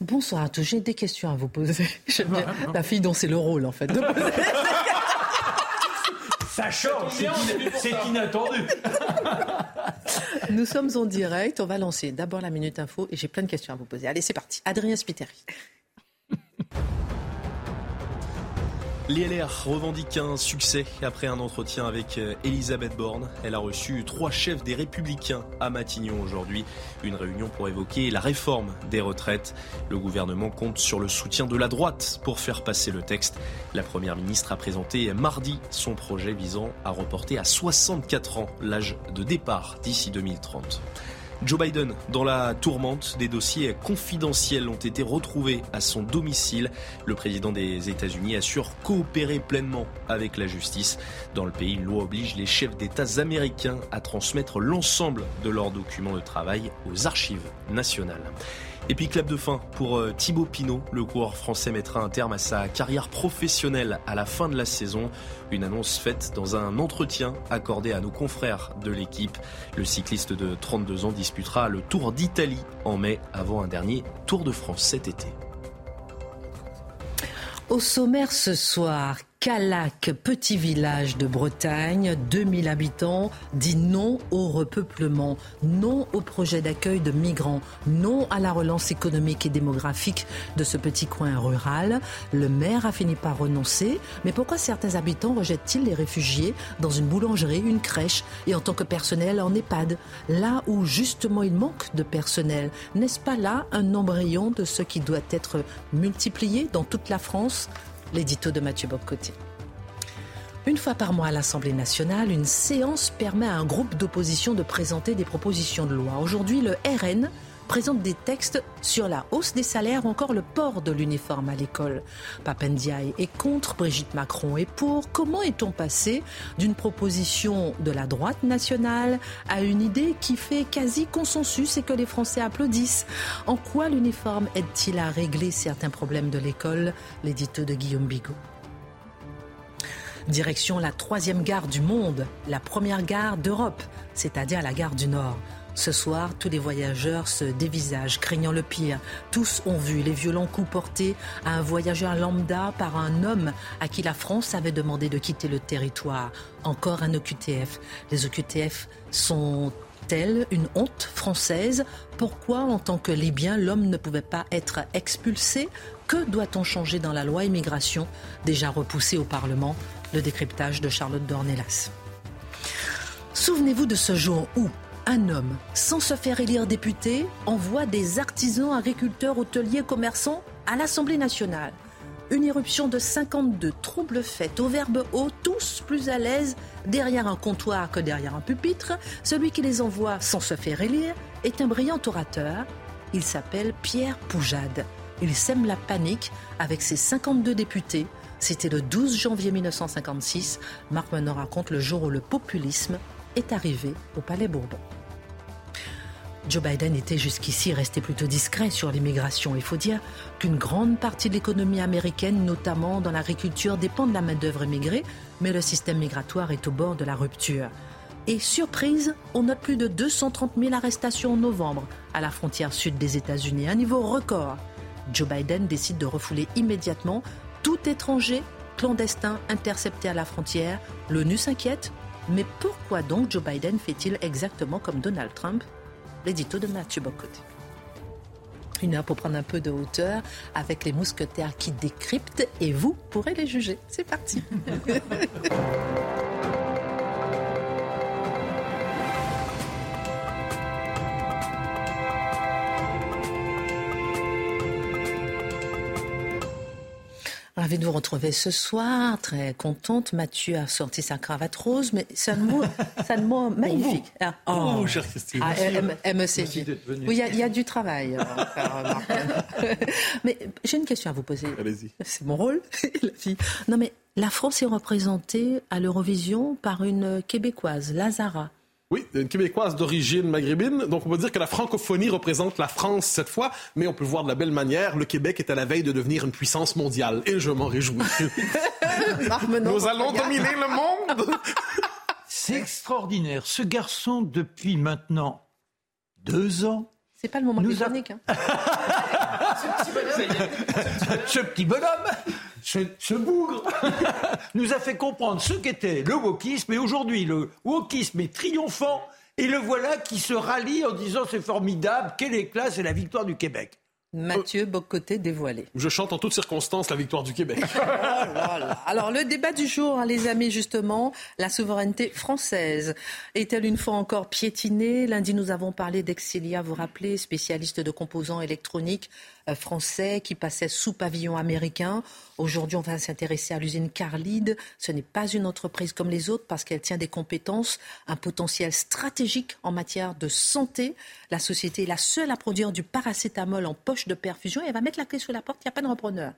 Bonsoir à tous. J'ai des questions à vous poser. J'aime bien la fille dont c'est le rôle, en fait, de poser Ça change, c'est inattendu. Nous sommes en direct. On va lancer d'abord la Minute Info et j'ai plein de questions à vous poser. Allez, c'est parti. Adrien Spiteri. L'ILR revendique un succès après un entretien avec euh, Elisabeth Borne. Elle a reçu trois chefs des Républicains à Matignon aujourd'hui. Une réunion pour évoquer la réforme des retraites. Le gouvernement compte sur le soutien de la droite pour faire passer le texte. La Première ministre a présenté mardi son projet visant à reporter à 64 ans l'âge de départ d'ici 2030. Joe Biden, dans la tourmente, des dossiers confidentiels ont été retrouvés à son domicile. Le président des États-Unis assure coopérer pleinement avec la justice. Dans le pays, une loi oblige les chefs d'État américains à transmettre l'ensemble de leurs documents de travail aux archives nationales. Et puis clap de fin pour euh, Thibaut Pinot. Le coureur français mettra un terme à sa carrière professionnelle à la fin de la saison. Une annonce faite dans un entretien accordé à nos confrères de l'équipe. Le cycliste de 32 ans disputera le Tour d'Italie en mai avant un dernier Tour de France cet été. Au sommaire ce soir, Calac, petit village de Bretagne, 2000 habitants, dit non au repeuplement, non au projet d'accueil de migrants, non à la relance économique et démographique de ce petit coin rural. Le maire a fini par renoncer, mais pourquoi certains habitants rejettent-ils les réfugiés dans une boulangerie, une crèche et en tant que personnel en EHPAD, là où justement il manque de personnel N'est-ce pas là un embryon de ce qui doit être multiplié dans toute la France? L'édito de Mathieu Bobcoté. Une fois par mois à l'Assemblée nationale, une séance permet à un groupe d'opposition de présenter des propositions de loi. Aujourd'hui, le RN présente des textes sur la hausse des salaires ou encore le port de l'uniforme à l'école. Papendiaï est contre, Brigitte Macron est pour. Comment est-on passé d'une proposition de la droite nationale à une idée qui fait quasi consensus et que les Français applaudissent? En quoi l'uniforme aide-t-il à régler certains problèmes de l'école? L'édito de Guillaume Bigot. Direction la troisième gare du monde, la première gare d'Europe, c'est-à-dire la gare du Nord. Ce soir, tous les voyageurs se dévisagent, craignant le pire. Tous ont vu les violents coups portés à un voyageur lambda par un homme à qui la France avait demandé de quitter le territoire. Encore un OQTF. Les OQTF sont elles une honte française? Pourquoi, en tant que Libyen, l'homme ne pouvait pas être expulsé? Que doit-on changer dans la loi immigration, déjà repoussée au Parlement Le décryptage de Charlotte Dornelas. Souvenez-vous de ce jour où, un homme, sans se faire élire député, envoie des artisans, agriculteurs, hôteliers, commerçants à l'Assemblée nationale. Une éruption de 52 troubles faits au verbe haut, tous plus à l'aise derrière un comptoir que derrière un pupitre. Celui qui les envoie sans se faire élire est un brillant orateur. Il s'appelle Pierre Poujade. Il sème la panique avec ses 52 députés. C'était le 12 janvier 1956. Marc Menon raconte le jour où le populisme est arrivé au Palais Bourbon. Joe Biden était jusqu'ici resté plutôt discret sur l'immigration. Il faut dire qu'une grande partie de l'économie américaine, notamment dans l'agriculture, dépend de la main-d'œuvre immigrée, mais le système migratoire est au bord de la rupture. Et surprise, on note plus de 230 000 arrestations en novembre à la frontière sud des États-Unis, un niveau record. Joe Biden décide de refouler immédiatement tout étranger clandestin intercepté à la frontière. L'ONU s'inquiète, mais pourquoi donc Joe Biden fait-il exactement comme Donald Trump? L'édito de Mathieu Bocoté. Une heure pour prendre un peu de hauteur avec les mousquetaires qui décryptent et vous pourrez les juger. C'est parti. Ravi de vous retrouver ce soir, très contente. Mathieu a sorti sa cravate rose, mais c'est un mot, un mot magnifique. Ah, oh, oh chère Christine. Ah. Oui, il y, y, a du travail. mais j'ai une question à vous poser. Allez-y. C'est mon rôle, la fille. Non, mais la France est représentée à l'Eurovision par une Québécoise, Lazara. Oui, une Québécoise d'origine maghrébine. Donc, on peut dire que la francophonie représente la France cette fois, mais on peut voir de la belle manière. Le Québec est à la veille de devenir une puissance mondiale et je m'en réjouis. Nous allons dominer le monde. C'est extraordinaire. Ce garçon, depuis maintenant deux ans, c'est pas le moment plus a... hein. ce petit bonhomme, ce, bougre, nous a fait comprendre ce qu'était le wokisme. Et aujourd'hui, le wokisme est triomphant. Et le voilà qui se rallie en disant c'est formidable, quel éclat, c'est la victoire du Québec. Mathieu Bocoté dévoilé. Je chante en toutes circonstances la victoire du Québec. Oh Alors le débat du jour, hein, les amis, justement, la souveraineté française est-elle une fois encore piétinée? Lundi, nous avons parlé d'Exilia, vous rappelez, spécialiste de composants électroniques français qui passait sous pavillon américain. Aujourd'hui, on va s'intéresser à l'usine Carlide. Ce n'est pas une entreprise comme les autres parce qu'elle tient des compétences, un potentiel stratégique en matière de santé. La société est la seule à produire du paracétamol en poche de perfusion et elle va mettre la clé sous la porte. Il n'y a pas de repreneur.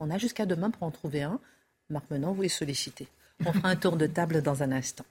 On a jusqu'à demain pour en trouver un. Marc Menon, vous les sollicitez. On fera un tour de table dans un instant.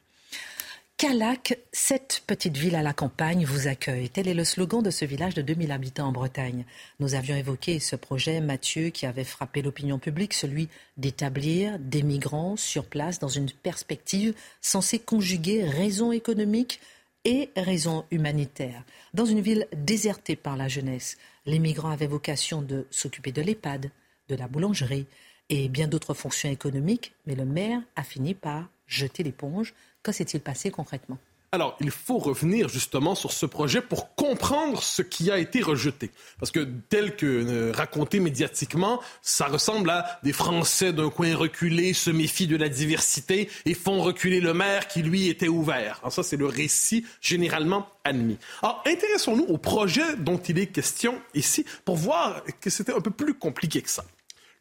Calac, cette petite ville à la campagne, vous accueille. Tel est le slogan de ce village de 2000 habitants en Bretagne. Nous avions évoqué ce projet, Mathieu, qui avait frappé l'opinion publique, celui d'établir des migrants sur place dans une perspective censée conjuguer raison économique et raison humanitaire. Dans une ville désertée par la jeunesse, les migrants avaient vocation de s'occuper de l'EHPAD, de la boulangerie et bien d'autres fonctions économiques, mais le maire a fini par jeter l'éponge que s'est-il passé concrètement? Alors, il faut revenir justement sur ce projet pour comprendre ce qui a été rejeté. Parce que tel que euh, raconté médiatiquement, ça ressemble à des Français d'un coin reculé se méfient de la diversité et font reculer le maire qui, lui, était ouvert. Ça, c'est le récit généralement admis. Alors, intéressons-nous au projet dont il est question ici pour voir que c'était un peu plus compliqué que ça.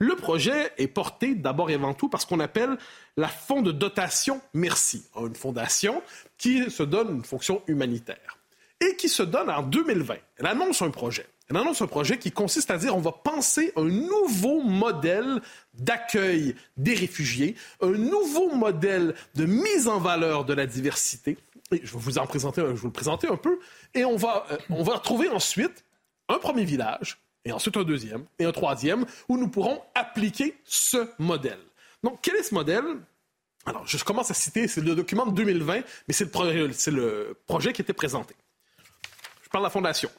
Le projet est porté d'abord et avant tout par ce qu'on appelle la Fonds de dotation Merci, une fondation qui se donne une fonction humanitaire et qui se donne en 2020. Elle annonce un projet. Elle annonce un projet qui consiste à dire on va penser un nouveau modèle d'accueil des réfugiés, un nouveau modèle de mise en valeur de la diversité. Et je vais vous en présenter, le présenter un peu. Et on va, euh, on va retrouver ensuite un premier village et ensuite un deuxième, et un troisième, où nous pourrons appliquer ce modèle. Donc, quel est ce modèle? Alors, je commence à citer, c'est le document de 2020, mais c'est le, projet qui était présenté. Je parle de la Fondation.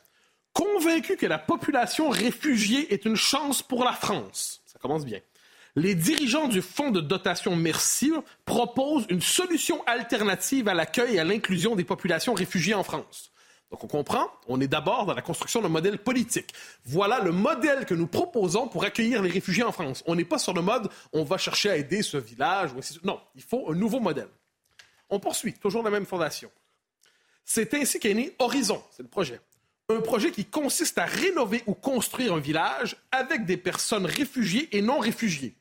Convaincu que la population réfugiée est une chance pour la France, ça commence bien, les dirigeants du Fonds de dotation Merci proposent une solution alternative à l'accueil et à l'inclusion des populations réfugiées en France. Donc on comprend, on est d'abord dans la construction d'un modèle politique. Voilà le modèle que nous proposons pour accueillir les réfugiés en France. On n'est pas sur le mode on va chercher à aider ce village. Non, il faut un nouveau modèle. On poursuit, toujours la même fondation. C'est ainsi qu'est né Horizon, c'est le projet. Un projet qui consiste à rénover ou construire un village avec des personnes réfugiées et non réfugiées,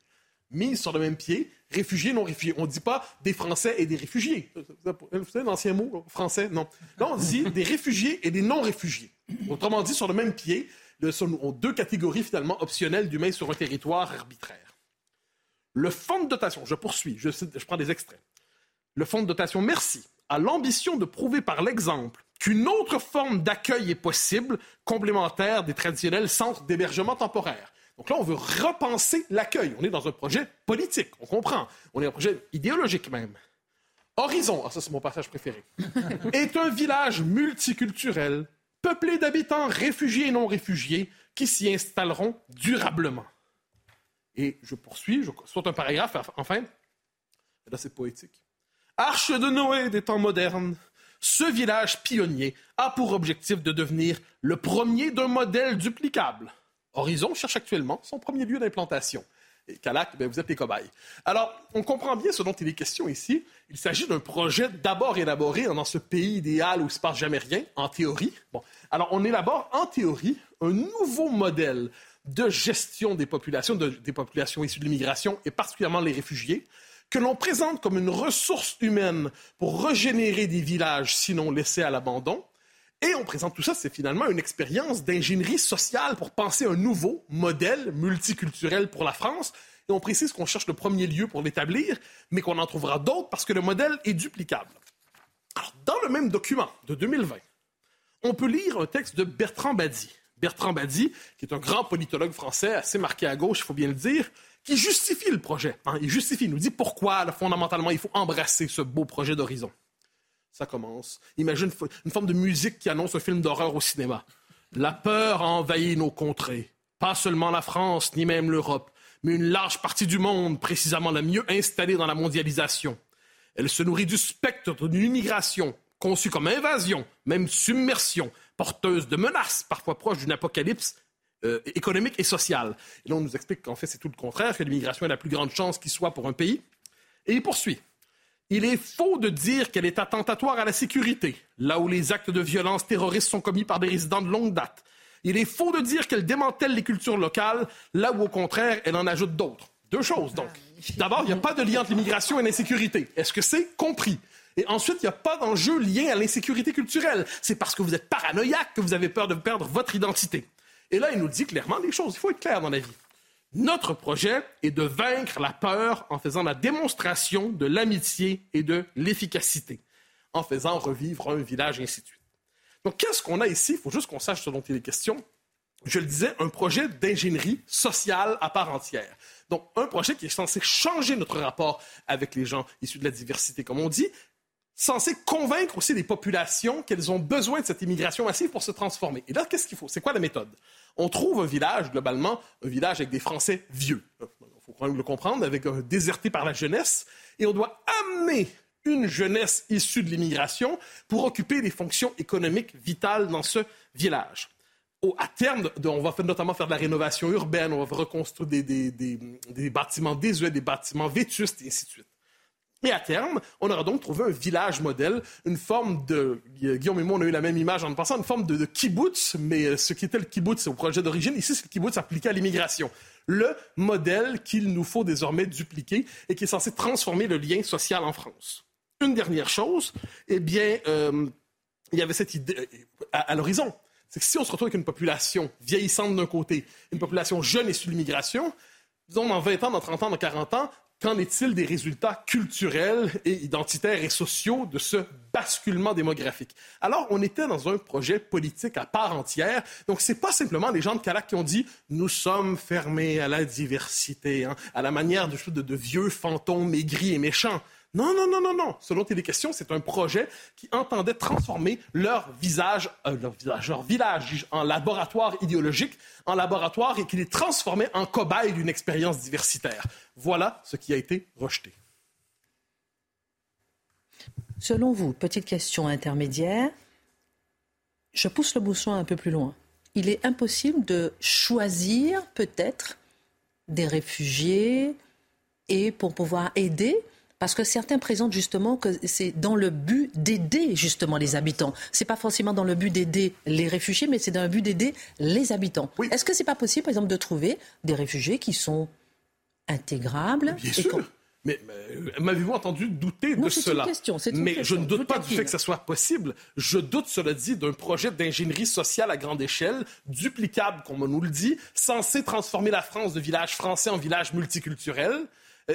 mises sur le même pied réfugiés, non réfugiés. On ne dit pas des Français et des réfugiés. Vous savez l'ancien mot français? Non. Non, on dit des réfugiés et des non-réfugiés. Autrement dit, sur le même pied, ce sont deux catégories finalement optionnelles d'humains sur un territoire arbitraire. Le fonds de dotation, je poursuis, je, je prends des extraits. Le fonds de dotation Merci a l'ambition de prouver par l'exemple qu'une autre forme d'accueil est possible, complémentaire des traditionnels centres d'hébergement temporaire. Donc là, on veut repenser l'accueil. On est dans un projet politique, on comprend. On est dans un projet idéologique même. Horizon, ah, ça c'est mon passage préféré, est un village multiculturel, peuplé d'habitants réfugiés et non réfugiés, qui s'y installeront durablement. Et je poursuis, je saute un paragraphe, enfin. Là, c'est poétique. Arche de Noé des temps modernes, ce village pionnier a pour objectif de devenir le premier d'un modèle duplicable Horizon cherche actuellement son premier lieu d'implantation. Et Calac, ben, vous êtes les cobayes. Alors, on comprend bien ce dont il est question ici. Il s'agit d'un projet d'abord élaboré dans ce pays idéal où il ne se passe jamais rien, en théorie. Bon. Alors, on élabore en théorie un nouveau modèle de gestion des populations, des populations issues de l'immigration et particulièrement les réfugiés, que l'on présente comme une ressource humaine pour régénérer des villages sinon laissés à l'abandon, et on présente tout ça, c'est finalement une expérience d'ingénierie sociale pour penser un nouveau modèle multiculturel pour la France. Et on précise qu'on cherche le premier lieu pour l'établir, mais qu'on en trouvera d'autres parce que le modèle est duplicable. Alors, dans le même document de 2020, on peut lire un texte de Bertrand Badi. Bertrand Badi, qui est un grand politologue français, assez marqué à gauche, il faut bien le dire, qui justifie le projet. Hein. Il justifie, il nous dit pourquoi, fondamentalement, il faut embrasser ce beau projet d'horizon ça commence. Imagine une forme de musique qui annonce un film d'horreur au cinéma. La peur a envahi nos contrées. pas seulement la France, ni même l'Europe, mais une large partie du monde, précisément la mieux installée dans la mondialisation. Elle se nourrit du spectre d'une immigration conçue comme invasion, même submersion, porteuse de menaces, parfois proches d'une apocalypse euh, économique et sociale. Et là, on nous explique qu'en fait, c'est tout le contraire, que l'immigration est la plus grande chance qui soit pour un pays. Et il poursuit. Il est faux de dire qu'elle est attentatoire à la sécurité, là où les actes de violence terroristes sont commis par des résidents de longue date. Il est faux de dire qu'elle démantèle les cultures locales, là où au contraire, elle en ajoute d'autres. Deux choses, donc. D'abord, il n'y a pas de lien entre l'immigration et l'insécurité. Est-ce que c'est compris? Et ensuite, il n'y a pas d'enjeu lié à l'insécurité culturelle. C'est parce que vous êtes paranoïaque que vous avez peur de perdre votre identité. Et là, il nous dit clairement des choses. Il faut être clair dans la vie. Notre projet est de vaincre la peur en faisant la démonstration de l'amitié et de l'efficacité, en faisant revivre un village, et ainsi de suite. Donc, qu'est-ce qu'on a ici? Il faut juste qu'on sache ce dont il est question. Je le disais, un projet d'ingénierie sociale à part entière. Donc, un projet qui est censé changer notre rapport avec les gens issus de la diversité, comme on dit, censé convaincre aussi les populations qu'elles ont besoin de cette immigration massive pour se transformer. Et là, qu'est-ce qu'il faut? C'est quoi la méthode? On trouve un village, globalement, un village avec des Français vieux. Il faut quand même le comprendre, avec un déserté par la jeunesse. Et on doit amener une jeunesse issue de l'immigration pour occuper des fonctions économiques vitales dans ce village. Au, à terme, on va notamment faire de la rénovation urbaine, on va reconstruire des, des bâtiments désuets, des bâtiments vétustes, et ainsi de suite. Et à terme, on aura donc trouvé un village modèle, une forme de... Guillaume et moi, on a eu la même image en passant, une forme de, de kibbutz, mais euh, ce qui était le kibbutz au projet d'origine, ici, c'est le kibbutz appliqué à l'immigration. Le modèle qu'il nous faut désormais dupliquer et qui est censé transformer le lien social en France. Une dernière chose, eh bien, euh, il y avait cette idée euh, à, l'horizon. C'est que si on se retrouve avec une population vieillissante d'un côté, une population jeune issue de l'immigration, disons dans 20 ans, dans 30 ans, dans 40 ans, Qu'en est-il des résultats culturels et identitaires et sociaux de ce basculement démographique? Alors, on était dans un projet politique à part entière. Donc, c'est pas simplement les gens de Calac qui ont dit nous sommes fermés à la diversité, hein, à la manière de, de, de vieux fantômes maigris et méchants. Non, non, non, non, non. Ce dont il est question, c'est un projet qui entendait transformer euh, leur visage, leur village en laboratoire idéologique, en laboratoire et qui les transformait en cobaye d'une expérience diversitaire. Voilà ce qui a été rejeté. Selon vous, petite question intermédiaire, je pousse le bouchon un peu plus loin. Il est impossible de choisir peut-être des réfugiés et pour pouvoir aider parce que certains présentent justement que c'est dans le but d'aider justement les habitants. C'est pas forcément dans le but d'aider les réfugiés, mais c'est dans le but d'aider les habitants. Est-ce que c'est pas possible, par exemple, de trouver des réfugiés qui sont intégrables Bien sûr. Mais, euh, m'avez-vous entendu douter de cela question, Mais question. je ne doute pas du fait que ça soit possible. Je doute, cela dit, d'un projet d'ingénierie sociale à grande échelle, duplicable, comme on nous le dit, censé transformer la France de village français en village multiculturel.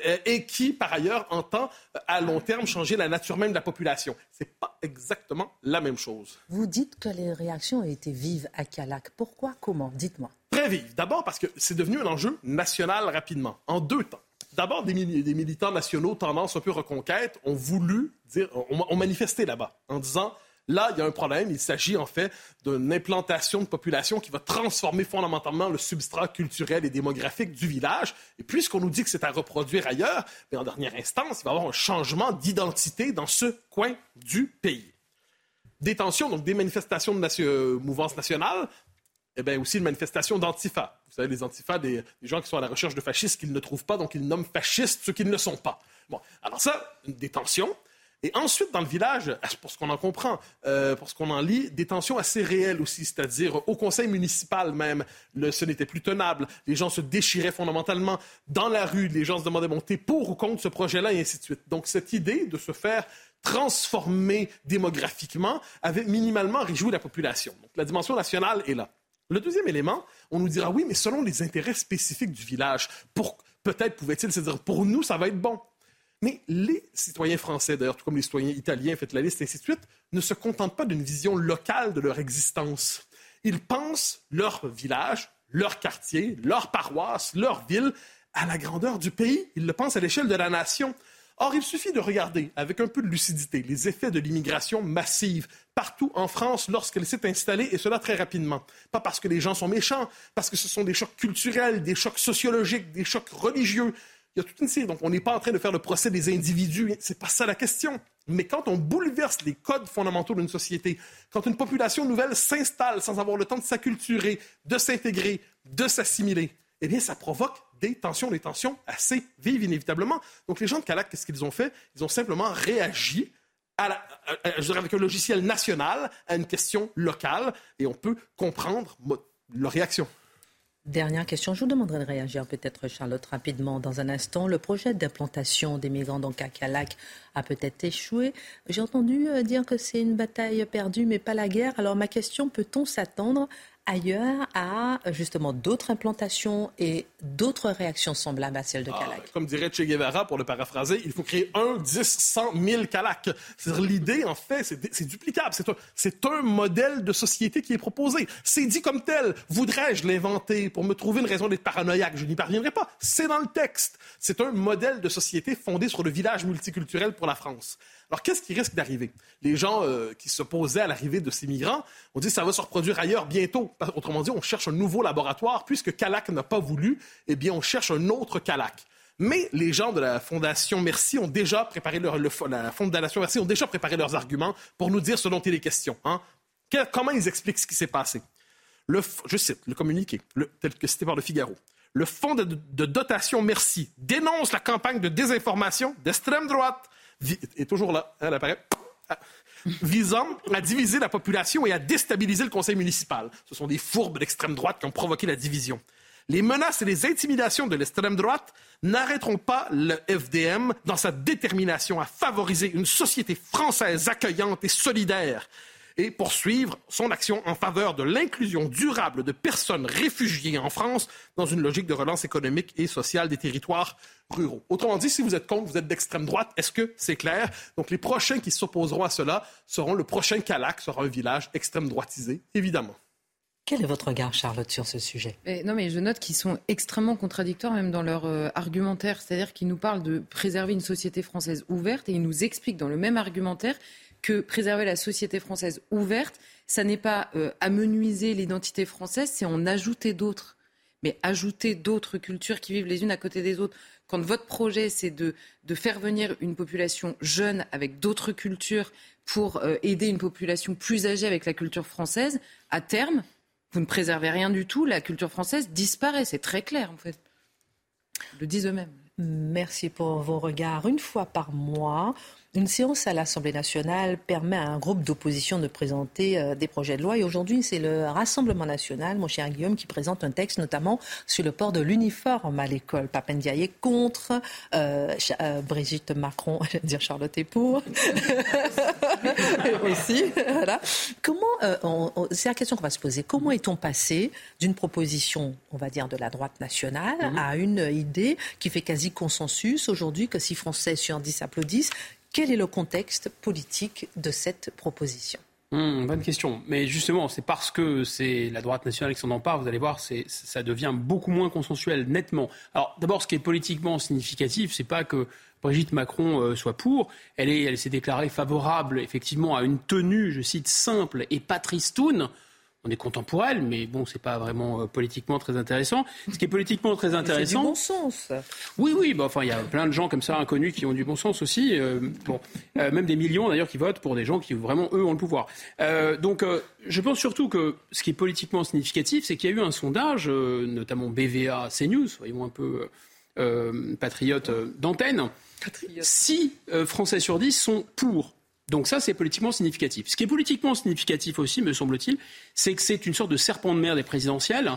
Euh, et qui, par ailleurs, entend euh, à long terme changer la nature même de la population. Ce n'est pas exactement la même chose. Vous dites que les réactions ont été vives à Calac. Pourquoi? Comment? Dites-moi. Très vives. D'abord parce que c'est devenu un enjeu national rapidement, en deux temps. D'abord, des, militants nationaux, tendance un peu reconquête, ont voulu dire, ont manifesté là-bas en disant Là, il y a un problème. Il s'agit en fait d'une implantation de population qui va transformer fondamentalement le substrat culturel et démographique du village. Et puisqu'on nous dit que c'est à reproduire ailleurs, mais en dernière instance, il va y avoir un changement d'identité dans ce coin du pays. Des tensions, donc des manifestations de nation, euh, mouvance nationale, et eh bien aussi une manifestation d'antifa. Vous savez, les antifas, des, des, gens qui sont à la recherche de fascistes qu'ils ne trouvent pas, donc ils nomment fascistes ceux qui ne sont pas. Bon, alors ça, des tensions. Et ensuite, dans le village, pour ce qu'on en comprend, euh, pour ce qu'on en lit, des tensions assez réelles aussi, c'est-à-dire au conseil municipal même, ce n'était plus tenable. Les gens se déchiraient fondamentalement dans la rue, les gens se demandaient bon, t'es pour ou contre ce projet-là, et ainsi de suite. Donc cette idée de se faire transformer démographiquement avait minimalement réjoui la population. Donc la dimension nationale est là. Le deuxième élément, on nous dira oui, mais selon les intérêts spécifiques du village, pour peut-être pouvait-il se dire pour nous ça va être bon. Mais les citoyens français, d'ailleurs, tout comme les citoyens italiens, faites la liste, et ainsi de suite, ne se contentent pas d'une vision locale de leur existence. Ils pensent leur village, leur quartier, leur paroisse, leur ville à la grandeur du pays. Ils le pensent à l'échelle de la nation. Or, il suffit de regarder avec un peu de lucidité les effets de l'immigration massive partout en France lorsqu'elle s'est installée, et cela très rapidement. Pas parce que les gens sont méchants, parce que ce sont des chocs culturels, des chocs sociologiques, des chocs religieux. Il y a toute une série. Donc, on n'est pas en train de faire le procès des individus. C'est pas ça la question. Mais quand on bouleverse les codes fondamentaux d'une société, quand une population nouvelle s'installe sans avoir le temps de s'acculturer, de s'intégrer, de s'assimiler, eh bien, ça provoque des tensions, des tensions assez vives, inévitablement. Donc, les gens de Calac, qu'est-ce qu'ils ont fait? Ils ont simplement réagi je dirais avec un logiciel national à une question locale, et on peut comprendre leur réaction. Dernière question, je vous demanderai de réagir peut-être Charlotte rapidement dans un instant. Le projet d'implantation des migrants dans Calac a peut-être échoué. J'ai entendu euh, dire que c'est une bataille perdue mais pas la guerre. Alors ma question, peut-on s'attendre ailleurs à justement d'autres implantations et d'autres réactions semblables à celles de Calac. Ah, comme dirait Che Guevara, pour le paraphraser, il faut créer un, dix, cent mille Calac. L'idée, en fait, c'est duplicable. C'est un, un, modèle de société qui est proposé. C'est dit comme tel. Voudrais-je l'inventer pour me trouver une raison d'être paranoïaque? Je n'y parviendrai pas. C'est dans le texte. C'est un modèle de société fondé sur le village multiculturel pour la France. Alors, qu'est-ce qui risque d'arriver? Les gens euh, qui s'opposaient à l'arrivée de ces migrants ont dit ça va se reproduire ailleurs bientôt. Autrement dit, on cherche un nouveau laboratoire. Puisque Calac n'a pas voulu, eh bien, on cherche un autre Calac. Mais les gens de la Fondation Merci ont déjà préparé leur, la Fondation Merci ont déjà préparé leurs arguments pour nous dire ce dont il est question. Hein. comment ils expliquent ce qui s'est passé? Je cite le communiqué, tel que cité par le Figaro. Le Fonds de dotation Merci dénonce la campagne de désinformation d'extrême droite est toujours là, elle apparaît, ah. visant à diviser la population et à déstabiliser le conseil municipal. Ce sont des fourbes d'extrême droite qui ont provoqué la division. Les menaces et les intimidations de l'extrême droite n'arrêteront pas le FDM dans sa détermination à favoriser une société française accueillante et solidaire et poursuivre son action en faveur de l'inclusion durable de personnes réfugiées en France dans une logique de relance économique et sociale des territoires ruraux. Autrement dit, si vous êtes contre, vous êtes d'extrême droite, est-ce que c'est clair? Donc les prochains qui s'opposeront à cela seront le prochain Calac, sera un village extrême droitisé, évidemment. Quel est votre regard, Charlotte, sur ce sujet? Non, mais je note qu'ils sont extrêmement contradictoires, même dans leur euh, argumentaire. C'est-à-dire qu'ils nous parlent de préserver une société française ouverte et ils nous expliquent dans le même argumentaire que préserver la société française ouverte, ça n'est pas euh, amenuiser l'identité française, c'est en ajouter d'autres. Mais ajouter d'autres cultures qui vivent les unes à côté des autres. Quand votre projet, c'est de, de, faire venir une population jeune avec d'autres cultures pour euh, aider une population plus âgée avec la culture française, à terme, vous ne préservez rien du tout. La culture française disparaît. C'est très clair, en fait. Ils le disent eux-mêmes. Merci pour vos regards. Une fois par mois, une séance à l'Assemblée nationale permet à un groupe d'opposition de présenter euh, des projets de loi. Et aujourd'hui, c'est le Rassemblement national, mon cher Guillaume, qui présente un texte notamment sur le port de l'uniforme à l'école. Papendiaï est contre, euh, euh, Brigitte Macron, je dire Charlotte est pour. aussi. Voilà. Comment, c'est la question qu'on va se poser. Comment est-on passé d'une proposition, on va dire, de la droite nationale mhm. à une idée qui fait quasi consensus aujourd'hui que si Français sur 10 applaudissent, quel est le contexte politique de cette proposition hum, bonne question. Mais justement, c'est parce que c'est la droite nationale qui s'en empare, vous allez voir, ça devient beaucoup moins consensuel, nettement. Alors, d'abord, ce qui est politiquement significatif, c'est pas que Brigitte Macron euh, soit pour. Elle, elle s'est déclarée favorable, effectivement, à une tenue, je cite, simple et patristoune on est content pour elle, mais bon, c'est pas vraiment euh, politiquement très intéressant. Ce qui est politiquement très intéressant. C'est du bon sens. Oui, oui, bah, enfin, il y a plein de gens comme ça inconnus qui ont du bon sens aussi. Euh, bon, euh, même des millions d'ailleurs qui votent pour des gens qui vraiment eux ont le pouvoir. donc, je pense surtout que ce qui est politiquement significatif, c'est qu'il y a eu un sondage, notamment BVA, CNews, soyons un peu patriotes d'antenne. Si Français sur 10 sont pour donc ça, c'est politiquement significatif. Ce qui est politiquement significatif aussi, me semble-t-il, c'est que c'est une sorte de serpent de mer des présidentielles.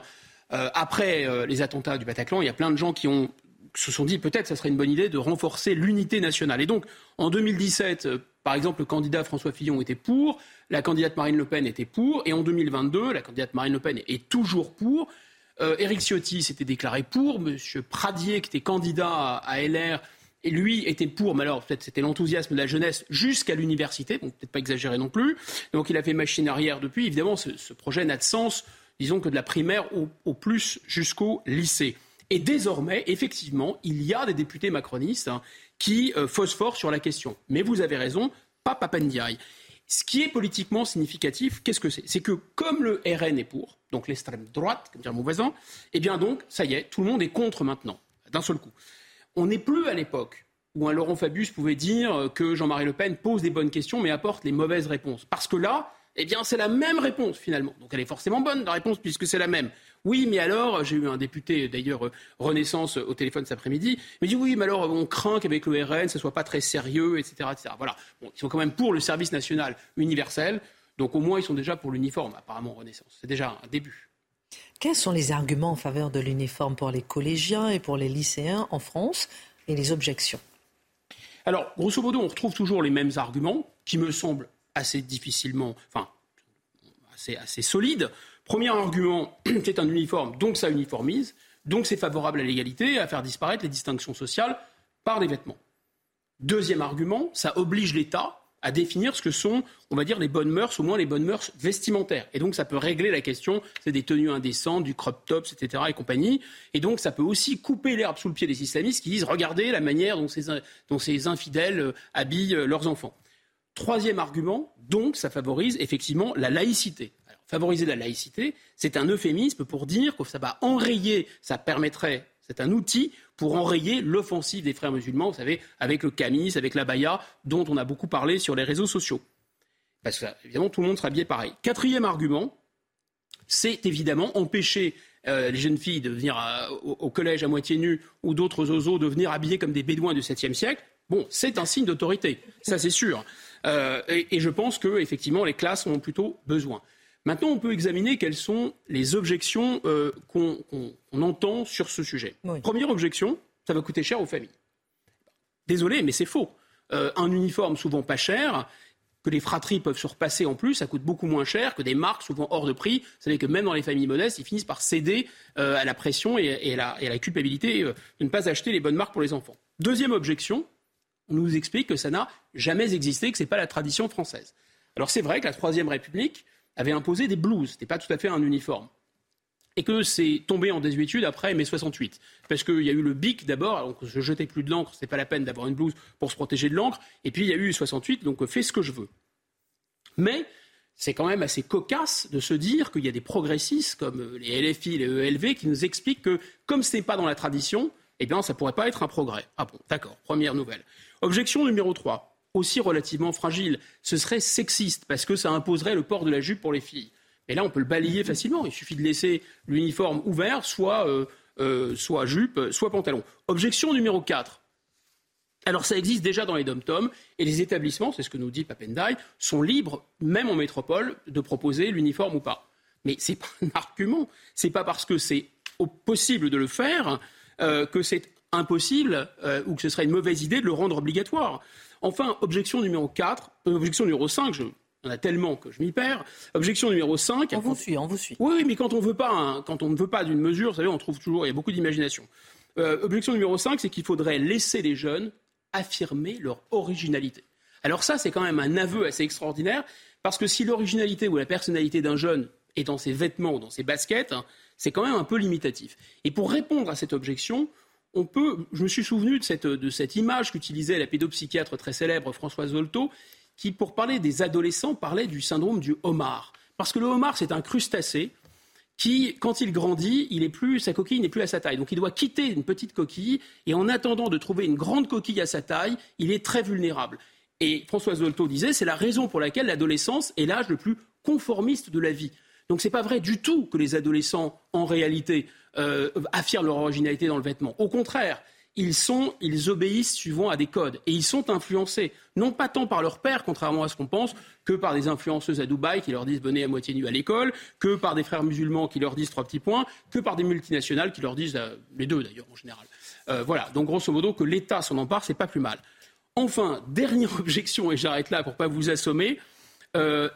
Euh, après euh, les attentats du Bataclan, il y a plein de gens qui ont, se sont dit peut-être ça serait une bonne idée de renforcer l'unité nationale. Et donc, en 2017, euh, par exemple, le candidat François Fillon était pour, la candidate Marine Le Pen était pour, et en 2022, la candidate Marine Le Pen est toujours pour. Éric Ciotti s'était déclaré pour, M. Pradier, qui était candidat à LR, et lui était pour, mais alors peut-être c'était l'enthousiasme de la jeunesse jusqu'à l'université, bon peut-être pas exagéré non plus. Donc il a fait machine arrière depuis. Évidemment, ce, projet n'a de sens, disons que de la primaire au, plus jusqu'au lycée. Et désormais, effectivement, il y a des députés macronistes hein, qui euh, phosphorent sur la question. Mais vous avez raison, pas Papandiaï. Ce qui est politiquement significatif, qu'est-ce que c'est? C'est que comme le RN est pour, donc l'extrême droite, comme dire mon voisin, eh bien donc, ça y est, tout le monde est contre maintenant, d'un seul coup. On n'est plus à l'époque où un Laurent Fabius pouvait dire que Jean-Marie Le Pen pose des bonnes questions mais apporte les mauvaises réponses. Parce que là, eh bien, c'est la même réponse finalement. Donc elle est forcément bonne, la réponse, puisque c'est la même. Oui, mais alors, j'ai eu un député, d'ailleurs, euh, Renaissance, au téléphone cet après-midi, il me dit oui, mais alors, on craint qu'avec le RN, ça soit pas très sérieux, etc. etc. Voilà. Ils sont quand même pour le service national universel. Donc au moins, ils sont déjà pour l'uniforme, apparemment, Renaissance. C'est déjà un début. Quels sont les arguments en faveur de l'uniforme pour les collégiens et pour les lycéens en France et les objections Alors, grosso modo, on retrouve toujours les mêmes arguments qui me semblent assez difficilement, enfin, assez, assez solides. Premier argument, c'est un uniforme, donc ça uniformise, donc c'est favorable à l'égalité, à faire disparaître les distinctions sociales par des vêtements. Deuxième argument, ça oblige l'État à définir ce que sont, on va dire, les bonnes mœurs, au moins les bonnes mœurs vestimentaires. Et donc, ça peut régler la question, des tenues indécentes, du crop tops, etc. et compagnie. Et donc, ça peut aussi couper l'herbe sous le pied des islamistes qui disent, regardez la manière dont ces, dont ces infidèles euh, habillent euh, leurs enfants. Troisième argument, donc, ça favorise effectivement la laïcité. favoriser la laïcité, c'est un euphémisme pour dire que ça va enrayer, ça permettrait, c'est un outil pour enrayer l'offensive des frères musulmans, vous savez, avec le camis, avec la baya, dont on a beaucoup parlé sur les réseaux sociaux. Parce que, évidemment, tout le monde sera habillé pareil. Quatrième argument, c'est évidemment empêcher euh, les jeunes filles de venir au, collège à moitié nues ou d'autres oiseaux de venir habillés comme des bédouins du 7e siècle. Bon, c'est un signe d'autorité, ça c'est sûr. Euh, et, je pense que effectivement les classes ont plutôt besoin. Maintenant, on peut examiner quelles sont les objections euh, qu'on entend sur ce sujet. Première objection, ça va coûter cher aux familles. Désolé, mais c'est faux. Euh, un uniforme souvent pas cher, que les fratries peuvent surpasser en plus, ça coûte beaucoup moins cher que des marques souvent hors de prix. Vous savez que même dans les familles modestes, ils finissent par céder à la pression et, à la, culpabilité de ne pas acheter les bonnes marques pour les enfants. Deuxième objection, on nous explique que ça n'a jamais existé, que ce n'est pas la tradition française. Alors c'est vrai que la Troisième République avait imposé des blouses, ce n'était pas tout à fait un uniforme. Et que c'est tombé en désuétude après mai 68. Parce qu'il y a eu le BIC d'abord, donc je jetais plus de l'encre, ce n'est pas la peine d'avoir une blouse pour se protéger de l'encre. Et puis il y a eu 68, donc fais ce que je veux. Mais c'est quand même assez cocasse de se dire qu'il y a des progressistes comme les LFI, les ELV qui nous expliquent que comme ce n'est pas dans la tradition, eh bien ça pourrait pas être un progrès. Ah bon, d'accord, première nouvelle. Objection numéro 3, aussi relativement fragile, ce serait sexiste parce que ça imposerait le port de la jupe pour les filles. Mais là, on peut le balayer facilement. Il suffit de laisser l'uniforme ouvert, soit, euh, euh, soit jupe, soit pantalon. Objection numéro 4. Alors ça existe déjà dans les dom-toms et les établissements, c'est ce que nous dit Papendai, sont libres, même en métropole, de proposer l'uniforme ou pas. Mais ce n'est pas un argument. Ce n'est pas parce que c'est possible de le faire euh, que c'est impossible euh, ou que ce serait une mauvaise idée de le rendre obligatoire. Enfin, objection numéro 4, euh, objection numéro 5, je, il y en a tellement que je m'y perds. Objection numéro 5. On vous suit, on vous suit. Oui, mais quand on, veut pas quand on ne veut pas d'une mesure, vous savez, on trouve toujours, il y a beaucoup d'imagination. Euh, objection numéro 5, c'est qu'il faudrait laisser les jeunes affirmer leur originalité. Alors ça, c'est quand même un aveu assez extraordinaire, parce que si l'originalité ou la personnalité d'un jeune est dans ses vêtements ou dans ses baskets, hein, c'est quand même un peu limitatif. Et pour répondre à cette objection, on peut, je me suis souvenu de cette, de cette image qu'utilisait la pédopsychiatre très célèbre Françoise Zolto, qui, pour parler des adolescents, parlait du syndrome du homard. Parce que le homard, c'est un crustacé qui, quand il grandit, il est plus, sa coquille n'est plus à sa taille. Donc il doit quitter une petite coquille, et en attendant de trouver une grande coquille à sa taille, il est très vulnérable. Et Françoise Zolto disait, c'est la raison pour laquelle l'adolescence est l'âge le plus conformiste de la vie. Donc ce n'est pas vrai du tout que les adolescents, en réalité, euh, affirment leur originalité dans le vêtement. Au contraire, ils, sont, ils obéissent suivant à des codes et ils sont influencés, non pas tant par leur père, contrairement à ce qu'on pense, que par des influenceuses à Dubaï qui leur disent venez à moitié nu à l'école, que par des frères musulmans qui leur disent trois petits points, que par des multinationales qui leur disent euh, les deux d'ailleurs en général. Euh, voilà, donc grosso modo que l'État s'en empare, c'est pas plus mal. Enfin, dernière objection et j'arrête là pour pas vous assommer,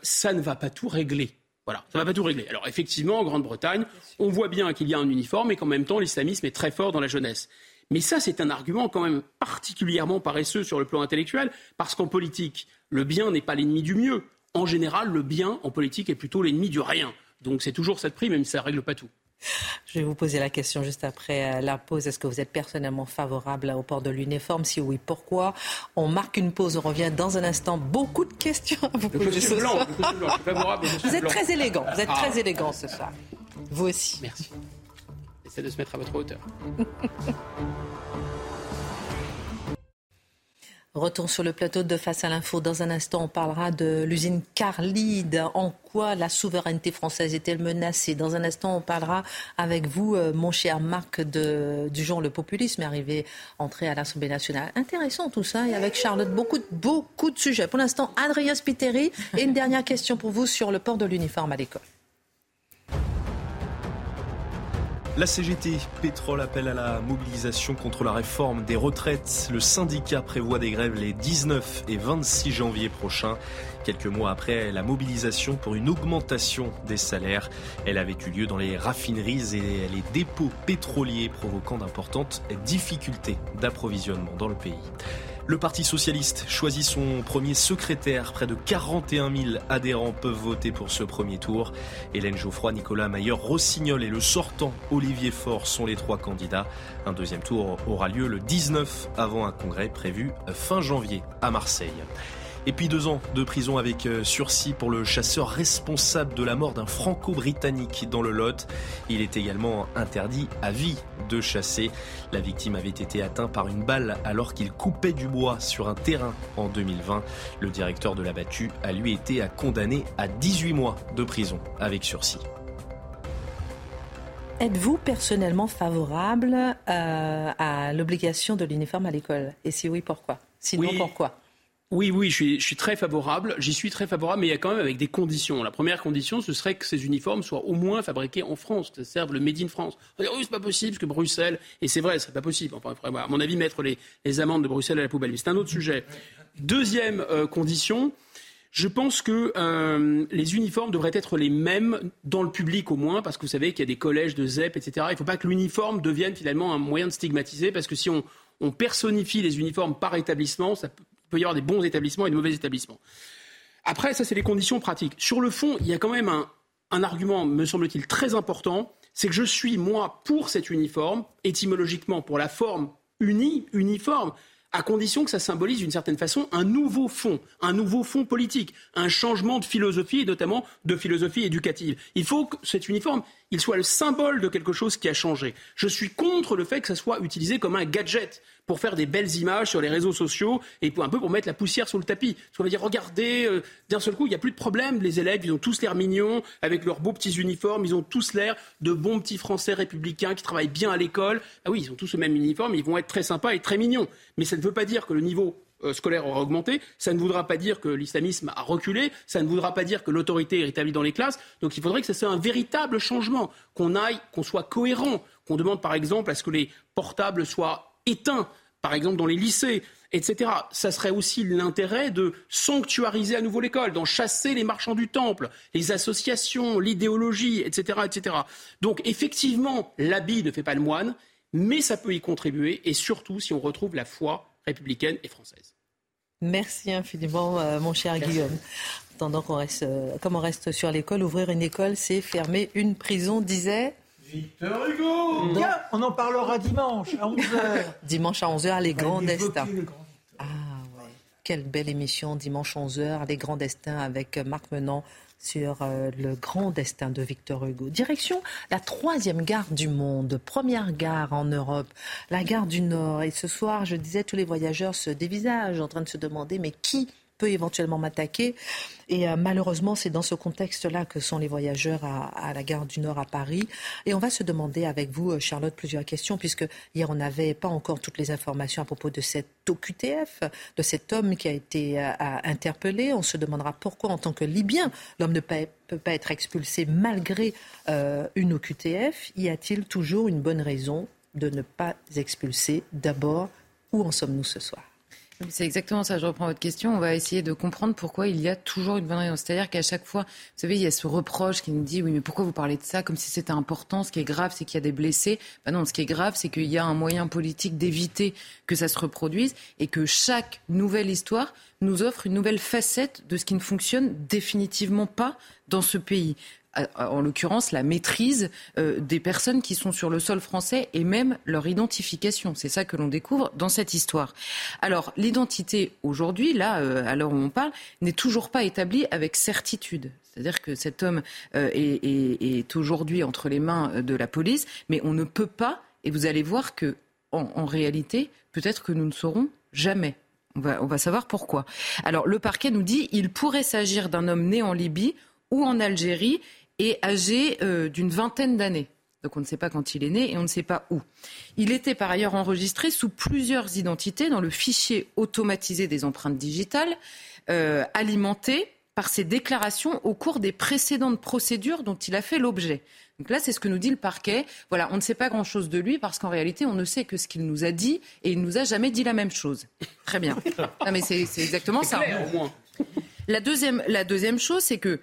ça ne va pas tout régler. Voilà, ça ne va pas tout régler. Alors effectivement, en Grande-Bretagne, on voit bien qu'il y a un uniforme et qu'en même temps, l'islamisme est très fort dans la jeunesse. Mais ça, c'est un argument quand même particulièrement paresseux sur le plan intellectuel, parce qu'en politique, le bien n'est pas l'ennemi du mieux. En général, le bien en politique est plutôt l'ennemi du rien. Donc c'est toujours cette prime, même si ça ne règle pas tout. Je vais vous poser la question juste après euh, la pause. Est-ce que vous êtes personnellement favorable au port de l'uniforme? Si oui, pourquoi? On marque une pause, on revient dans un instant. Beaucoup de questions à vous poser ce soir. Vous êtes très élégant, vous êtes ah. très élégant ce soir. Vous aussi. Merci. Essayez de se mettre à votre hauteur. Retour sur le plateau de Face à l'info. Dans un instant, on parlera de l'usine Carlide. En quoi la souveraineté française est-elle menacée? Dans un instant, on parlera avec vous, euh, mon cher Marc de, du genre Le Populisme arrivé, entré à l'Assemblée nationale. Intéressant tout ça. Et avec Charlotte, beaucoup, beaucoup de sujets. Pour l'instant, Adrien Spiteri. Et une dernière question pour vous sur le port de l'uniforme à l'école. La CGT Pétrole appelle à la mobilisation contre la réforme des retraites. Le syndicat prévoit des grèves les 19 et 26 janvier prochains. Quelques mois après la mobilisation pour une augmentation des salaires, elle avait eu lieu dans les raffineries et les dépôts pétroliers, provoquant d'importantes difficultés d'approvisionnement dans le pays. Le Parti socialiste choisit son premier secrétaire. Près de 41 000 adhérents peuvent voter pour ce premier tour. Hélène Geoffroy, Nicolas Mayer, Rossignol et le sortant Olivier Faure sont les trois candidats. Un deuxième tour aura lieu le 19 avant un congrès prévu fin janvier à Marseille. Et puis deux ans de prison avec euh, sursis pour le chasseur responsable de la mort d'un franco-britannique dans le Lot. Il est également interdit à vie de chasser. La victime avait été atteinte par une balle alors qu'il coupait du bois sur un terrain en 2020. Le directeur de la battue a lui été condamné à 18 mois de prison avec sursis. Êtes-vous personnellement favorable euh, à l'obligation de l'uniforme à l'école? Et si oui, pourquoi? Sinon, pourquoi? Oui, oui, je suis, très favorable. J'y suis très favorable, mais il y a quand même avec des conditions. La première condition, ce serait que ces uniformes soient au moins fabriqués en France, que ça serve le Made in France. On va dire, oui, c'est pas possible, parce que Bruxelles, et c'est vrai, ce serait pas possible. Enfin, à mon avis, mettre les, amendes de Bruxelles à la poubelle. Mais c'est un autre sujet. Deuxième euh, condition, je pense que euh, les uniformes devraient être les mêmes dans le public au moins, parce que vous savez qu'il y a des collèges de ZEP, etc. Il ne faut pas que l'uniforme devienne finalement un moyen de stigmatiser, parce que si on personnifie les uniformes par établissement, ça peut peut y avoir des bons établissements et de mauvais établissements. Après, ça, c'est les conditions pratiques. Sur le fond, il y a quand même un, argument, me semble-t-il, très important. C'est que je suis, moi, pour cet uniforme, étymologiquement, pour la forme unie, uniforme, à condition que ça symbolise d'une certaine façon un nouveau fond, un nouveau fond politique, un changement de philosophie et notamment de philosophie éducative. Il faut que cet uniforme, il soit le symbole de quelque chose qui a changé. Je suis contre le fait que ça soit utilisé comme un gadget pour faire des belles images sur les réseaux sociaux et pour un peu pour mettre la poussière sous le tapis. Parce qu'on va dire, regardez, euh, d'un seul coup, il n'y a plus de problème. Les élèves, ils ont tous l'air mignons, avec leurs beaux petits uniformes. Ils ont tous l'air de bons petits Français républicains qui travaillent bien à l'école. Ah oui, ils ont tous le même uniforme. Ils vont être très sympas et très mignons. Mais ça ne veut pas dire que le niveau scolaire aura augmenté. Ça ne voudra pas dire que l'islamisme a reculé. Ça ne voudra pas dire que l'autorité est rétablie dans les classes. Donc il faudrait que ce soit un véritable changement, qu'on aille, qu'on soit cohérent, qu'on demande par exemple à ce que les portables soient éteint, par exemple dans les lycées, etc. Ça serait aussi l'intérêt de sanctuariser à nouveau l'école, d'en chasser les marchands du temple, les associations, l'idéologie, etc., etc. Donc effectivement, l'habit ne fait pas le moine, mais ça peut y contribuer, et surtout si on retrouve la foi républicaine et française. Merci infiniment, euh, mon cher Guillaume. Attendant qu'on reste, euh, comme on reste sur l'école, ouvrir une école, c'est fermer une prison, disait Victor Hugo on en parlera dimanche à 11h. dimanche à 11h, Les Grands Destins. Ah ouais, quelle belle émission, dimanche 11h, Les Grands Destins avec Marc Menant sur euh, le grand destin de Victor Hugo. Direction la troisième gare du monde, première gare en Europe, la gare du Nord. Et ce soir, je disais, tous les voyageurs se dévisagent en train de se demander, mais qui peut éventuellement m'attaquer. Et euh, malheureusement, c'est dans ce contexte-là que sont les voyageurs à, la gare du Nord à Paris. Et on va se demander avec vous, euh, Charlotte, plusieurs questions, puisque hier, on n'avait pas encore toutes les informations à propos de cet OQTF, de cet homme qui a été euh, interpellé. On se demandera pourquoi, en tant que Libyen, l'homme ne peut pas être expulsé malgré une OQTF. Y a-t-il toujours une bonne raison de ne pas expulser D'abord, où en sommes-nous ce soir? C'est exactement ça, je reprends votre question. On va essayer de comprendre pourquoi il y a toujours une bonne raison. C'est-à-dire qu'à chaque fois, vous savez, il y a ce reproche qui nous dit oui, mais pourquoi vous parlez de ça comme si c'était important? Ce qui est grave, c'est qu'il y a des blessés. Ben non, ce qui est grave, c'est qu'il y a un moyen politique d'éviter que ça se reproduise et que chaque nouvelle histoire nous offre une nouvelle facette de ce qui ne fonctionne définitivement pas dans ce pays. En l'occurrence la maîtrise euh, des personnes qui sont sur le sol français et même leur identification. C'est ça que l'on découvre dans cette histoire. Alors l'identité aujourd'hui, là, euh, à l'heure où on parle, n'est toujours pas établie avec certitude. C'est-à-dire que cet homme euh, est, aujourd'hui entre les mains de la police, mais on ne peut pas, et vous allez voir que en, réalité, peut-être que nous ne saurons jamais. On va, on va savoir pourquoi. Alors le parquet nous dit il pourrait s'agir d'un homme né en Libye ou en Algérie et âgé euh, d'une vingtaine d'années. Donc on ne sait pas quand il est né et on ne sait pas où. Il était par ailleurs enregistré sous plusieurs identités dans le fichier automatisé des empreintes digitales, euh, alimenté par ses déclarations au cours des précédentes procédures dont il a fait l'objet. Donc là, c'est ce que nous dit le parquet. Voilà, on ne sait pas grand-chose de lui parce qu'en réalité, on ne sait que ce qu'il nous a dit et il nous a jamais dit la même chose. Très bien. Non, mais c'est exactement ça. au moins. La deuxième, la deuxième chose, c'est que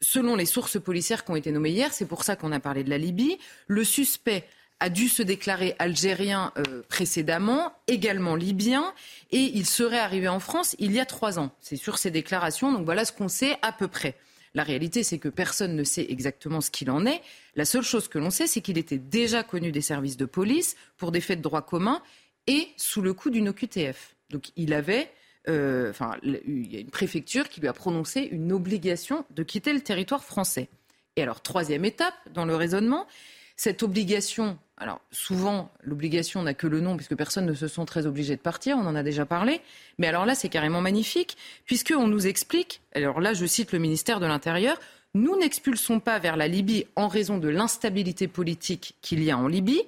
selon les sources policières qui ont été nommées hier, c'est pour ça qu'on a parlé de la Libye, le suspect a dû se déclarer algérien euh, précédemment, également libyen, et il serait arrivé en France il y a trois ans. C'est sur ces déclarations, donc voilà ce qu'on sait à peu près. La réalité, c'est que personne ne sait exactement ce qu'il en est. La seule chose que l'on sait, c'est qu'il était déjà connu des services de police pour des faits de droit commun et sous le coup d'une OQTF. Donc il avait euh, il y a une préfecture qui lui a prononcé une obligation de quitter le territoire français. Et alors, troisième étape dans le raisonnement, cette obligation, alors souvent l'obligation n'a que le nom puisque personne ne se sent très obligé de partir, on en a déjà parlé, mais alors là c'est carrément magnifique puisqu'on nous explique, alors là je cite le ministère de l'Intérieur, nous n'expulsons pas vers la Libye en raison de l'instabilité politique qu'il y a en Libye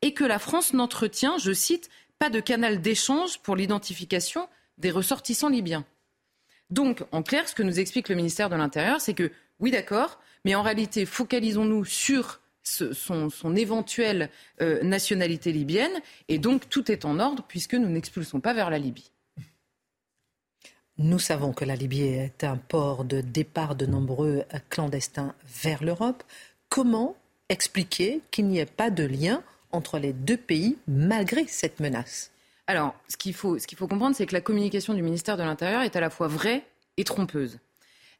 et que la France n'entretient, je cite, pas de canal d'échange pour l'identification des ressortissants libyens. Donc, en clair, ce que nous explique le ministère de l'Intérieur, c'est que, oui, d'accord, mais en réalité, focalisons-nous sur son, éventuelle euh, nationalité libyenne, et donc tout est en ordre puisque nous n'expulsons pas vers la Libye. Nous savons que la Libye est un port de départ de nombreux clandestins vers l'Europe. Comment expliquer qu'il n'y ait pas de lien entre les deux pays malgré cette menace? Alors, ce qu'il faut, comprendre, c'est que la communication du ministère de l'Intérieur est à la fois vraie et trompeuse.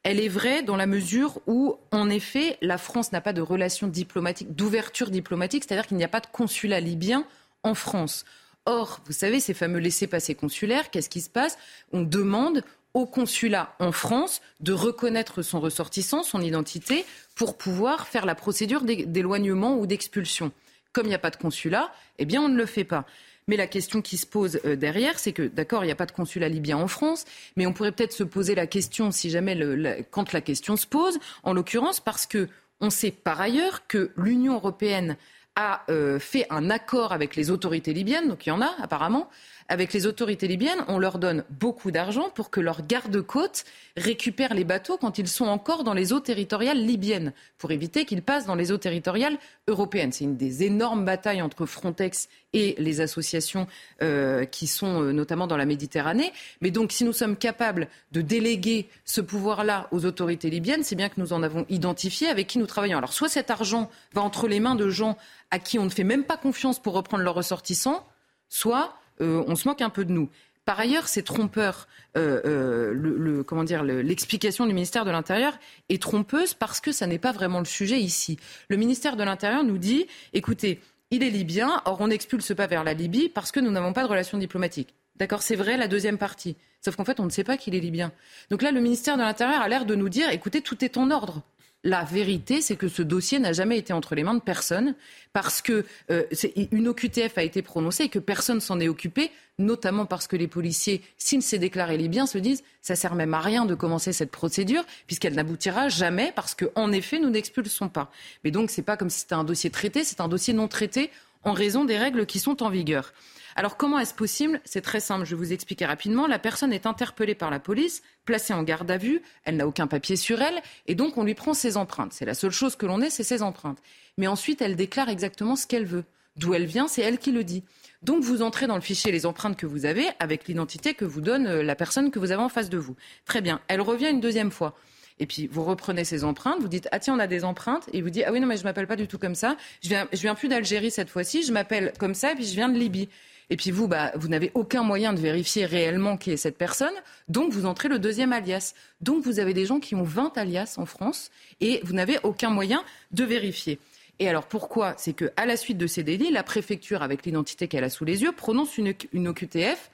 Elle est vraie dans la mesure où, en effet, la France n'a pas de relation diplomatique, d'ouverture diplomatique, c'est-à-dire qu'il n'y a pas de consulat libyen en France. Or, vous savez, ces fameux laissés-passer consulaires, qu'est-ce qui se passe? On demande au consulat en France de reconnaître son ressortissant, son identité, pour pouvoir faire la procédure d'éloignement ou d'expulsion. Comme il n'y a pas de consulat, eh bien, on ne le fait pas. Mais la question qui se pose euh, derrière, c'est que, d'accord, il n'y a pas de consulat libyen en France, mais on pourrait peut-être se poser la question, si jamais, quand la question se pose, en l'occurrence, parce que on sait par ailleurs que l'Union européenne a euh, fait un accord avec les autorités libyennes, donc il y en a apparemment, avec les autorités libyennes, on leur donne beaucoup d'argent pour que leurs gardes-côtes récupèrent les bateaux quand ils sont encore dans les eaux territoriales libyennes, pour éviter qu'ils passent dans les eaux territoriales européennes. C'est une des énormes batailles entre Frontex et les associations euh, qui sont euh, notamment dans la Méditerranée. Mais donc, si nous sommes capables de déléguer ce pouvoir-là aux autorités libyennes, c'est bien que nous en avons identifié avec qui nous travaillons. Alors, soit cet argent va entre les mains de gens à qui on ne fait même pas confiance pour reprendre leurs ressortissants, soit on se moque un peu de nous. Par ailleurs, c'est trompeur. Euh, euh, comment dire, l'explication du ministère de l'Intérieur est trompeuse parce que ça n'est pas vraiment le sujet ici. Le ministère de l'Intérieur nous dit, écoutez, il est libyen, or on n'expulse pas vers la Libye parce que nous n'avons pas de relation diplomatique. D'accord, c'est vrai la deuxième partie. Sauf qu'en fait, on ne sait pas qu'il est libyen. Donc là, le ministère de l'Intérieur a l'air de nous dire, écoutez, tout est en ordre. La vérité, c'est que ce dossier n'a jamais été entre les mains de personne parce que euh, une OQTF a été prononcée et que personne s'en est occupé, notamment parce que les policiers, s'ils s'est déclaré libyens, se disent ça sert même à rien de commencer cette procédure puisqu'elle n'aboutira jamais parce qu'en effet, nous n'expulsons pas. Mais donc, c'est pas comme si c'était un dossier traité, c'est un dossier non traité en raison des règles qui sont en vigueur. Alors comment est-ce possible? C'est très simple, je vais vous expliquer rapidement. La personne est interpellée par la police, placée en garde à vue, elle n'a aucun papier sur elle, et donc on lui prend ses empreintes. C'est la seule chose que l'on ait, c'est ses empreintes. Mais ensuite, elle déclare exactement ce qu'elle veut. D'où elle vient, c'est elle qui le dit. Donc vous entrez dans le fichier les empreintes que vous avez avec l'identité que vous donne euh, la personne que vous avez en face de vous. Très bien. Elle revient une deuxième fois. Et puis vous reprenez ces empreintes, vous dites ah tiens on a des empreintes et il vous dit ah oui non mais je m'appelle pas du tout comme ça, je viens je viens plus d'Algérie cette fois-ci, je m'appelle comme ça et puis je viens de Libye. Et puis vous, bah, vous n'avez aucun moyen de vérifier réellement qui est cette personne. Donc vous entrez le deuxième alias. Donc vous avez des gens qui ont 20 alias en France et vous n'avez aucun moyen de vérifier. Et alors pourquoi? C'est qu'à la suite de ces délits, la préfecture, avec l'identité qu'elle a sous les yeux, prononce une, une OQTF.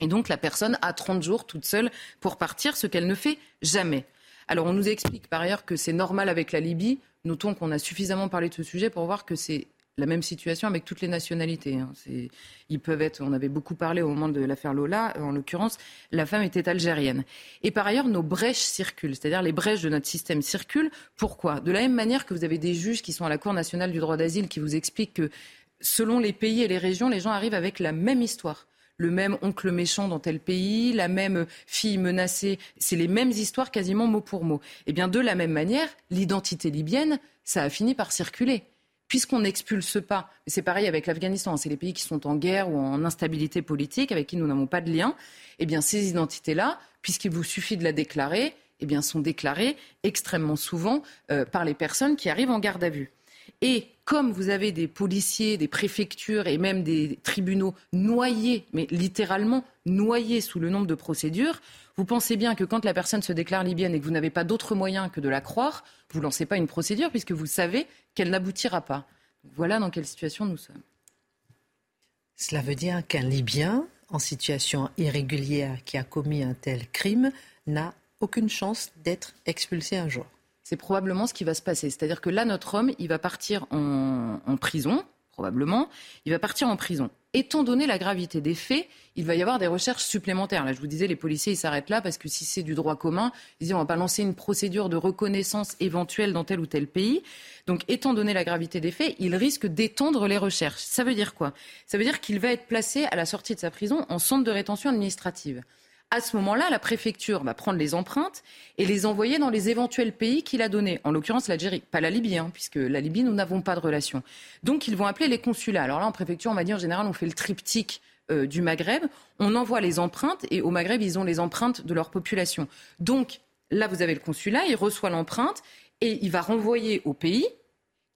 Et donc la personne a 30 jours toute seule pour partir, ce qu'elle ne fait jamais. Alors on nous explique par ailleurs que c'est normal avec la Libye. Notons qu'on a suffisamment parlé de ce sujet pour voir que c'est la même situation avec toutes les nationalités. Hein. Ils peuvent être, on avait beaucoup parlé au moment de l'affaire Lola, en l'occurrence, la femme était algérienne. Et par ailleurs, nos brèches circulent, c'est-à-dire les brèches de notre système circulent. Pourquoi? De la même manière que vous avez des juges qui sont à la Cour nationale du droit d'asile qui vous expliquent que selon les pays et les régions, les gens arrivent avec la même histoire le même oncle méchant dans tel pays, la même fille menacée, c'est les mêmes histoires quasiment mot pour mot. Eh bien de la même manière, l'identité libyenne, ça a fini par circuler puisqu'on n'expulse pas, c'est pareil avec l'Afghanistan, c'est les pays qui sont en guerre ou en instabilité politique, avec qui nous n'avons pas de lien, eh bien ces identités-là, puisqu'il vous suffit de la déclarer, eh bien sont déclarées extrêmement souvent euh, par les personnes qui arrivent en garde à vue. Et comme vous avez des policiers, des préfectures et même des tribunaux noyés, mais littéralement noyés sous le nombre de procédures, vous pensez bien que quand la personne se déclare libyenne et que vous n'avez pas d'autre moyen que de la croire, vous ne lancez pas une procédure puisque vous savez qu'elle n'aboutira pas. Voilà dans quelle situation nous sommes. Cela veut dire qu'un Libyen en situation irrégulière qui a commis un tel crime n'a aucune chance d'être expulsé un jour. C'est probablement ce qui va se passer. C'est-à-dire que là, notre homme, il va partir en, prison, probablement. Il va partir en prison étant donné la gravité des faits, il va y avoir des recherches supplémentaires. Là, je vous disais, les policiers, ils s'arrêtent là parce que si c'est du droit commun, ils disent on va pas lancer une procédure de reconnaissance éventuelle dans tel ou tel pays. Donc, étant donné la gravité des faits, il risque d'étendre les recherches. Ça veut dire quoi? Ça veut dire qu'il va être placé à la sortie de sa prison en centre de rétention administrative. À ce moment-là, la préfecture va prendre les empreintes et les envoyer dans les éventuels pays qu'il a donnés. En l'occurrence, l'Algérie, pas la Libye, hein, puisque la Libye, nous n'avons pas de relation. Donc, ils vont appeler les consulats. Alors là, en préfecture, on va dire en général, on fait le triptyque euh, du Maghreb. On envoie les empreintes et au Maghreb, ils ont les empreintes de leur population. Donc, là, vous avez le consulat, il reçoit l'empreinte et il va renvoyer au pays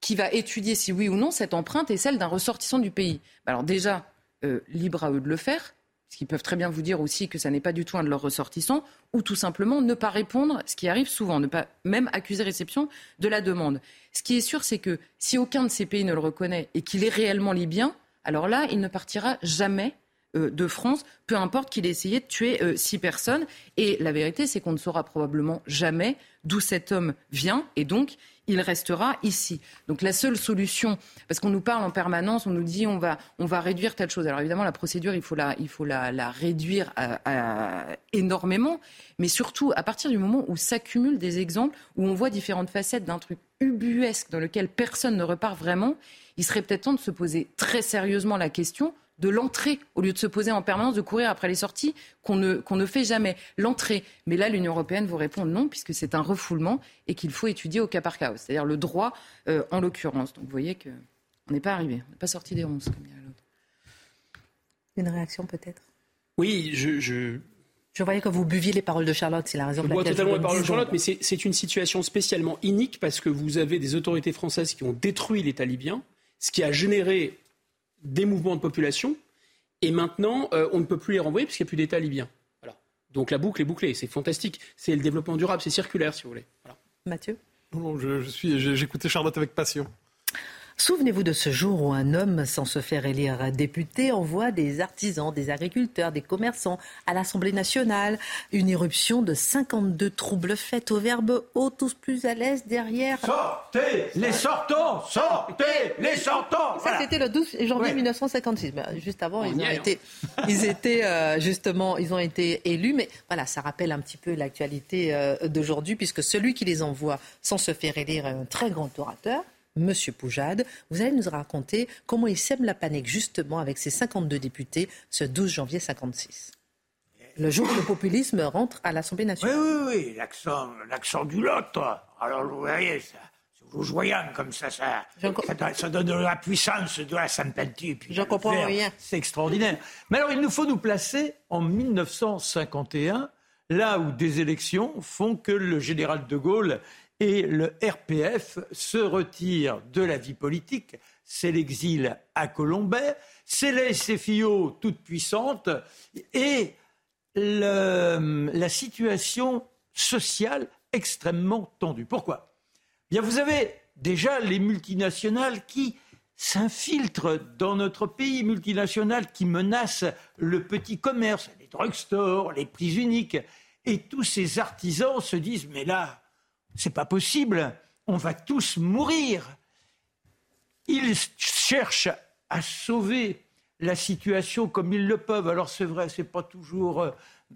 qui va étudier si oui ou non cette empreinte est celle d'un ressortissant du pays. Alors déjà, euh, libre à eux de le faire. Ce qu'ils peuvent très bien vous dire aussi que ça n'est pas du tout un de leurs ressortissants, ou tout simplement ne pas répondre, ce qui arrive souvent, ne pas même accuser réception de la demande. Ce qui est sûr, c'est que si aucun de ces pays ne le reconnaît et qu'il est réellement libyen, alors là, il ne partira jamais de France, peu importe qu'il ait essayé de tuer euh, six personnes. Et la vérité, c'est qu'on ne saura probablement jamais d'où cet homme vient, et donc il restera ici. Donc la seule solution, parce qu'on nous parle en permanence, on nous dit on va, on va réduire telle chose. Alors évidemment, la procédure, il faut la, il faut la, la réduire énormément, mais surtout à partir du moment où s'accumulent des exemples, où on voit différentes facettes d'un truc ubuesque dans lequel personne ne repart vraiment, il serait peut-être temps de se poser très sérieusement la question de l'entrée, au lieu de se poser en permanence, de courir après les sorties qu'on ne, qu'on ne fait jamais. L'entrée. Mais là, l'Union européenne vous répond non, puisque c'est un refoulement et qu'il faut étudier au cas par cas, c'est-à-dire le droit euh, en l'occurrence. Donc vous voyez qu'on n'est pas arrivé, on n'est pas sorti des ronces, comme dirait l'autre. Une réaction peut-être? Oui, je, je... Je voyais que vous buviez les paroles de Charlotte, c'est la raison pour laquelle je totalement les paroles de Charlotte, mais c'est une situation spécialement inique parce que vous avez des autorités françaises qui ont détruit l'État libyen, ce qui a généré des mouvements de population, et maintenant, euh, on ne peut plus les renvoyer puisqu'il n'y a plus d'État libyen. Voilà. Donc la boucle est bouclée, c'est fantastique. C'est le développement durable, c'est circulaire, si vous voulez. Mathieu? Non, je, je suis, j'écoutais Charlotte avec passion. Souvenez-vous de ce jour où un homme, sans se faire élire député, envoie des artisans, des agriculteurs, des commerçants à l'Assemblée nationale. Une irruption de 52 troubles faits au verbe haut, tous plus à l'aise derrière. Sortez les sortants Sortez les sortants Ça, c'était le 12 janvier 1956. Ben, juste avant, ils ont été, ils étaient euh, justement, ils ont été élus. Mais voilà, ça rappelle un petit peu l'actualité euh, d'aujourd'hui, puisque celui qui les envoie sans se faire élire est un très grand orateur. Monsieur Poujade. Vous allez nous raconter comment il sème la panique justement avec ses 52 députés ce 12 janvier 56. Le jour où le populisme rentre à l'Assemblée nationale. Oui, oui, oui, l'accent, l'accent du Lot. Alors, vous voyez, ça, c'est joyant comme ça, ça, ça, donne de la puissance, de la sympathie. J'en comprends rien. C'est extraordinaire. Mais alors, il nous faut nous placer en 1951, là où des élections font que le général de Gaulle et le RPF se retire de la vie politique. c'est l'exil à Colombay, c'est la SFIO toute puissante et la situation sociale extrêmement tendue. Pourquoi? Bien, vous avez déjà les multinationales qui s'infiltrent dans notre pays, multinationales qui menacent le petit commerce, les drugstores, les prix uniques. Et tous ces artisans se disent Mais là, c'est pas possible, on va tous mourir. Ils cherchent à sauver la situation comme ils le peuvent. Alors c'est vrai, c'est pas toujours euh,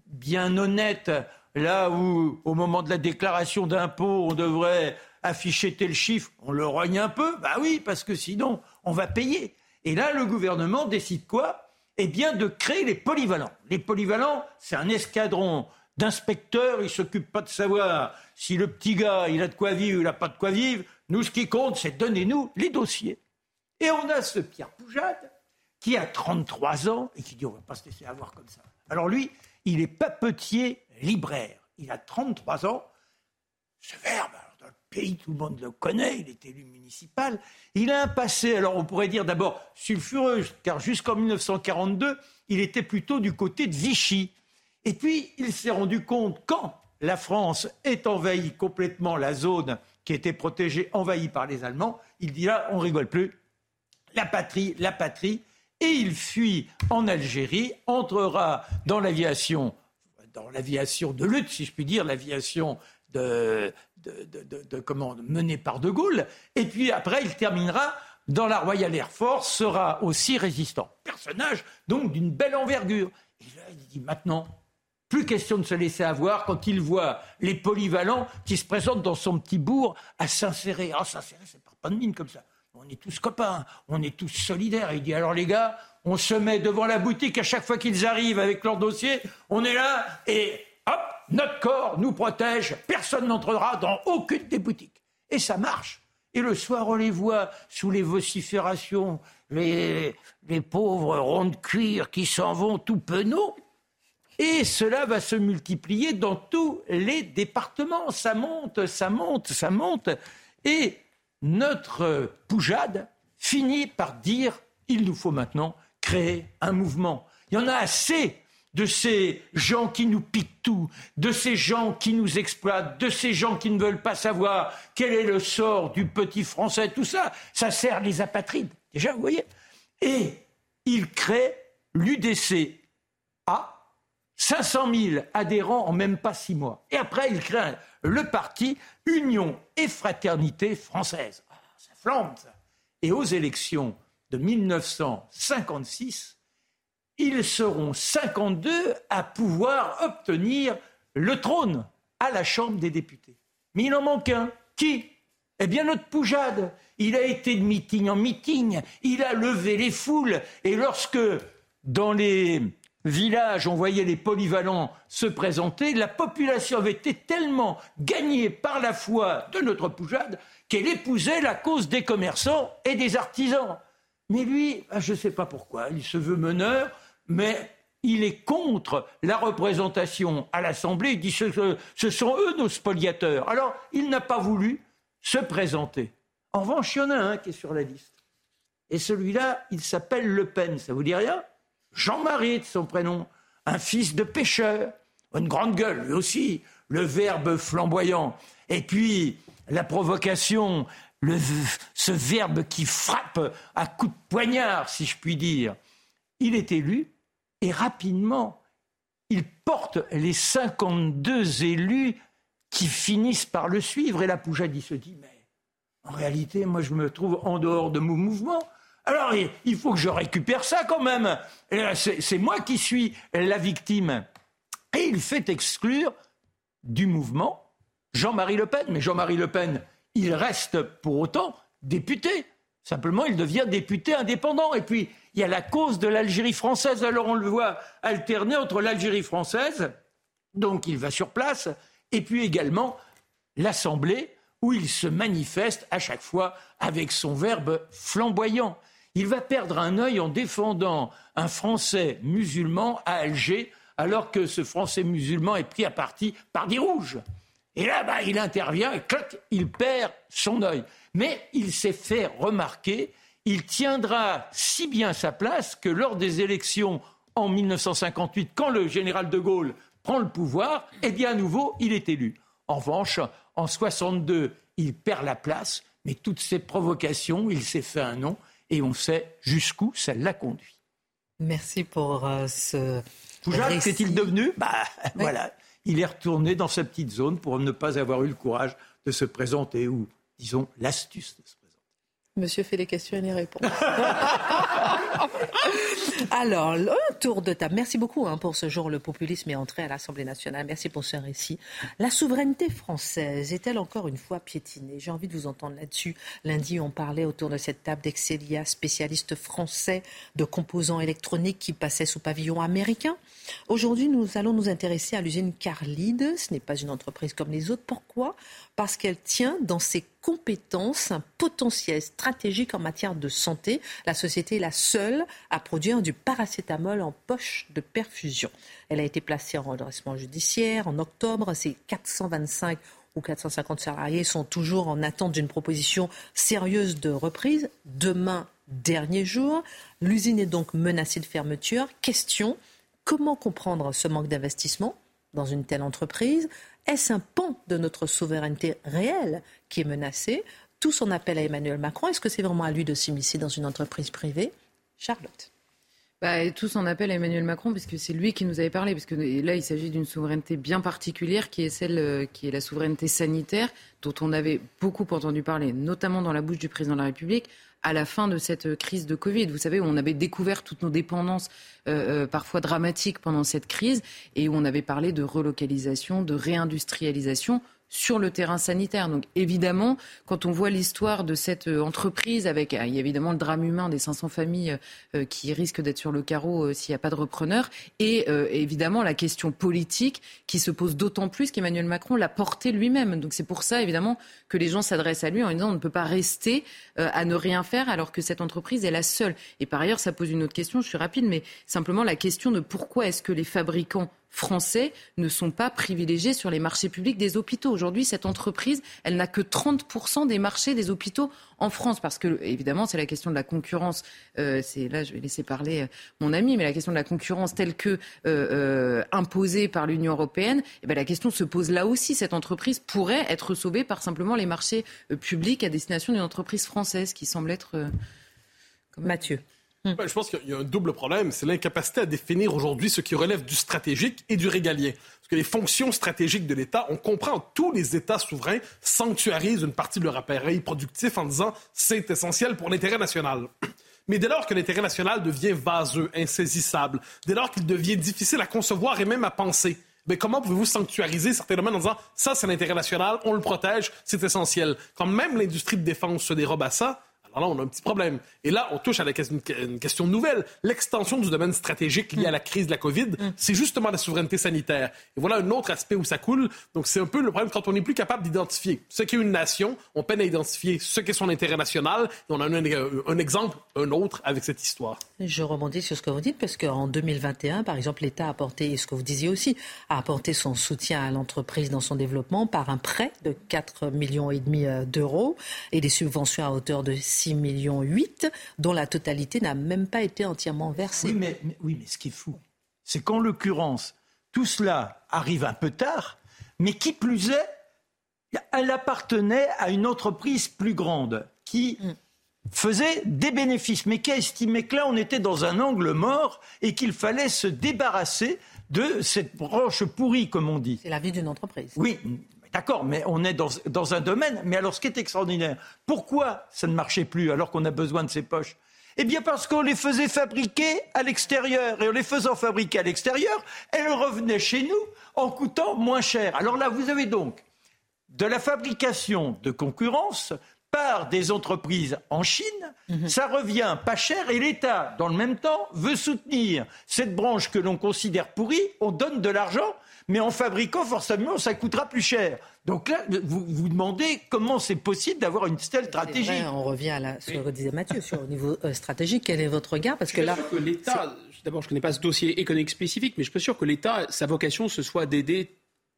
bien honnête. Là où, au moment de la déclaration d'impôt, on devrait afficher tel chiffre, on le rogne un peu. Bah oui, parce que sinon, on va payer. Et là, le gouvernement décide quoi? Eh bien, de créer les polyvalents. Les polyvalents, c'est un escadron d'inspecteurs. Ils s'occupent pas de savoir si le petit gars, il a de quoi vivre ou il n'a pas de quoi vivre. Nous, ce qui compte, c'est donnez-nous les dossiers. Et on a ce Pierre Poujade qui a 33 ans et qui dit on va pas se laisser avoir comme ça. Alors lui, il est papetier libraire. Il a 33 ans. Ce verbe, dans le pays, tout le monde le connaît, il est élu municipal. Il a un passé, alors on pourrait dire d'abord sulfureux, car jusqu'en 1942, il était plutôt du côté de Vichy. Et puis, il s'est rendu compte, quand la France est envahie complètement, la zone qui était protégée, envahie par les Allemands, il dit là, on rigole plus, la patrie, la patrie, et il fuit en Algérie, entrera dans l'aviation, dans l'aviation de lutte, si je puis dire, l'aviation de, menée par De Gaulle, et puis après il terminera dans la Royal Air Force, sera aussi résistant. Personnage donc d'une belle envergure. Et là, il dit maintenant, plus question de se laisser avoir quand il voit les polyvalents qui se présentent dans son petit bourg à s'insérer. Ah, s'insérer, c'est pas de mine comme ça. On est tous copains, on est tous solidaires. il dit alors les gars, on se met devant la boutique à chaque fois qu'ils arrivent avec leur dossier, on est là et hop, notre corps nous protège, personne n'entrera dans aucune des boutiques. Et ça marche. Et le soir, on les voit sous les vociférations, les, les pauvres ronds de cuir qui s'en vont tout penauds. Et cela va se multiplier dans tous les départements. Ça monte, ça monte, ça monte. Et notre Poujade finit par dire il nous faut maintenant créer un mouvement. Il y en a assez de ces gens qui nous piquent tout, de ces gens qui nous exploitent, de ces gens qui ne veulent pas savoir quel est le sort du petit Français, tout ça, ça sert les apatrides. Déjà, vous voyez Et il crée l'UDC A, 500 000 adhérents en même pas six mois. Et après, il crée le parti Union et Fraternité française. Ah, ça flambe, ça. Et aux élections de 1956, ils seront 52 à pouvoir obtenir le trône à la Chambre des députés. Mais il en manque un. Qui? Eh bien, notre Poujade. Il a été de meeting en meeting, il a levé les foules, et lorsque, dans les village, on voyait les polyvalents se présenter, la population avait été tellement gagnée par la foi de notre Poujade qu'elle épousait la cause des commerçants et des artisans. Mais lui, ah, je ne sais pas pourquoi, il se veut meneur, mais il est contre la représentation à l'Assemblée. Il dit ce, sont eux nos spoliateurs. Alors, il n'a pas voulu se présenter. En revanche, il y en a un qui est sur la liste. Et celui-là, il s'appelle Le Pen. Ça vous dit rien? Jean-Marie de son prénom, un fils de pêcheur, une grande gueule, lui aussi, le verbe flamboyant. Et puis, la provocation, ce verbe qui frappe à coups de poignard, si je puis dire. Il est élu et rapidement, il porte les 52 élus qui finissent par le suivre. Et la Poujade, se dit, mais en réalité, moi, je me trouve en dehors de mon mouvement. Alors, il faut que je récupère ça quand même. C'est moi qui suis la victime. Et il fait exclure du mouvement Jean-Marie Le Pen. Mais Jean-Marie Le Pen, il reste pour autant député. Simplement, il devient député indépendant. Et puis, il y a la cause de l'Algérie française. Alors, on le voit alterner entre l'Algérie française, donc il va sur place, et puis également l'Assemblée, où il se manifeste à chaque fois avec son verbe flamboyant. Il va perdre un œil en défendant un Français musulman à Alger, alors que ce Français musulman est pris à partie par des rouges. Et là, bah, il intervient et clac, il perd son œil. Mais il s'est fait remarquer, il tiendra si bien sa place que lors des élections en 1958, quand le général de Gaulle prend le pouvoir, eh bien à nouveau, il est élu. En revanche, en 62, il perd la place, mais toutes ces provocations, il s'est fait un nom et on sait jusqu'où ça l'a conduit. Merci pour euh, ce. Foujac, qu'est-il devenu? Bah voilà, il est retourné dans sa petite zone pour ne pas avoir eu le courage de se présenter ou, disons, l'astuce de se présenter. Monsieur fait les questions et les réponses. Alors, un tour de table. Merci beaucoup hein, pour ce jour. Le populisme est entré à l'Assemblée nationale. Merci pour ce récit. La souveraineté française est-elle encore une fois piétinée? J'ai envie de vous entendre là-dessus. Lundi, on parlait autour de cette table d'Excelia, spécialiste français de composants électroniques qui passait sous pavillon américain. Aujourd'hui, nous allons nous intéresser à l'usine Carlide. Ce n'est pas une entreprise comme les autres. Pourquoi Parce qu'elle tient dans ses compétences un potentiel stratégique en matière de santé. La société est la seule à produire du paracétamol en poche de perfusion. Elle a été placée en redressement judiciaire en octobre. Ses 425 ou 450 salariés sont toujours en attente d'une proposition sérieuse de reprise. Demain, dernier jour, l'usine est donc menacée de fermeture. Question Comment comprendre ce manque d'investissement dans une telle entreprise? Est-ce un pan de notre souveraineté réelle qui est menacé Tout son appel à Emmanuel Macron, est-ce que c'est vraiment à lui de s'immiscer dans une entreprise privée? Charlotte. Bah, tout son appel à Emmanuel Macron, puisque c'est lui qui nous avait parlé, parce que là, il s'agit d'une souveraineté bien particulière, qui est celle euh, qui est la souveraineté sanitaire, dont on avait beaucoup entendu parler, notamment dans la bouche du président de la République, à la fin de cette crise de Covid. Vous savez, où on avait découvert toutes nos dépendances euh, euh, parfois dramatiques pendant cette crise et où on avait parlé de relocalisation, de réindustrialisation sur le terrain sanitaire. Donc évidemment, quand on voit l'histoire de cette euh, entreprise, avec euh, il y a évidemment le drame humain des 500 familles euh, qui risquent d'être sur le carreau s'il n'y a pas de repreneur, et évidemment la question politique qui se pose d'autant plus qu'Emmanuel Macron l'a porté lui-même. Donc c'est pour ça évidemment que les gens s'adressent à lui en disant on ne peut pas rester à ne rien faire alors que cette entreprise est la seule. Et par ailleurs, ça pose une autre question, je suis rapide, mais simplement la question de pourquoi est-ce que les fabricants français ne sont pas privilégiés sur les marchés publics des hôpitaux. Aujourd'hui, cette entreprise, elle n'a que 30% des marchés des hôpitaux en France, parce que évidemment, c'est la question de la concurrence. Euh, c'est là, je vais laisser parler euh, mon ami, mais la question de la concurrence telle que euh, imposée par l'Union européenne, eh ben, la question se pose là aussi. Cette entreprise pourrait être sauvée par simplement les marchés publics à destination d'une entreprise française, qui semble être Mathieu. Hmm. Ben, je pense qu'il y a un double problème, c'est l'incapacité à définir aujourd'hui ce qui relève du stratégique et du régalien. Parce que les fonctions stratégiques de l'État, on comprend, tous les États souverains sanctuarisent une partie de leur appareil productif en disant c'est essentiel pour l'intérêt national. Mais dès lors que l'intérêt national devient vaseux, insaisissable, dès lors qu'il devient difficile à concevoir et même à penser, mais ben, comment pouvez-vous sanctuariser certains domaines en disant ça c'est l'intérêt national, on le protège, c'est essentiel? Quand même l'industrie de défense se dérobe à ça, alors là, on a un petit problème. Et là, on touche à une question nouvelle. L'extension du domaine stratégique lié à la crise de la COVID, mm. c'est justement la souveraineté sanitaire. Et voilà un autre aspect où ça coule. Donc, c'est un peu le problème quand on n'est plus capable d'identifier ce qu'est une nation. On peine à identifier ce qu'est son intérêt national. Et on a un, un, exemple, un autre, avec cette histoire. Je rebondis sur ce que vous dites, parce qu'en 2021, par exemple, l'État a apporté, et ce que vous disiez aussi, a apporté son soutien à l'entreprise dans son développement par un prêt de 4 millions et demi euh, d'euros et des subventions à hauteur de 6 millions 8, dont la totalité n'a même pas été entièrement versée. Oui, mais, oui, mais ce qui est fou, c'est qu'en l'occurrence, tout cela arrive un peu tard, mais qui plus est, elle appartenait à une entreprise plus grande qui mm. faisait des bénéfices, mais qui a estimé que là, on était dans un angle mort et qu'il fallait se débarrasser de cette branche pourrie, comme on dit. C'est la vie d'une entreprise. Oui, D'accord, mais on est dans, un domaine. Mais alors, ce qui est extraordinaire, pourquoi ça ne marchait plus alors qu'on a besoin de ces poches? Eh bien parce qu'on les faisait fabriquer à l'extérieur. Et en les faisant fabriquer à l'extérieur, elles revenaient chez nous en coûtant moins cher. Alors là, vous avez donc de la fabrication de concurrence par des entreprises en Chine, mhm. ça revient pas cher et l'État, dans le même temps, veut soutenir cette branche que l'on considère pourrie, on donne de l'argent mais en fabriquant, forcément, ça coûtera plus cher. Donc là, vous vous demandez comment c'est possible d'avoir une telle stratégie. on revient à ce que disait Mathieu sur le niveau euh, stratégique. Quel est votre regard Parce que là, que l'État, d'abord, je ne connais pas ce dossier économique spécifique, mais je suis sûr que l'État, sa vocation, ce soit d'aider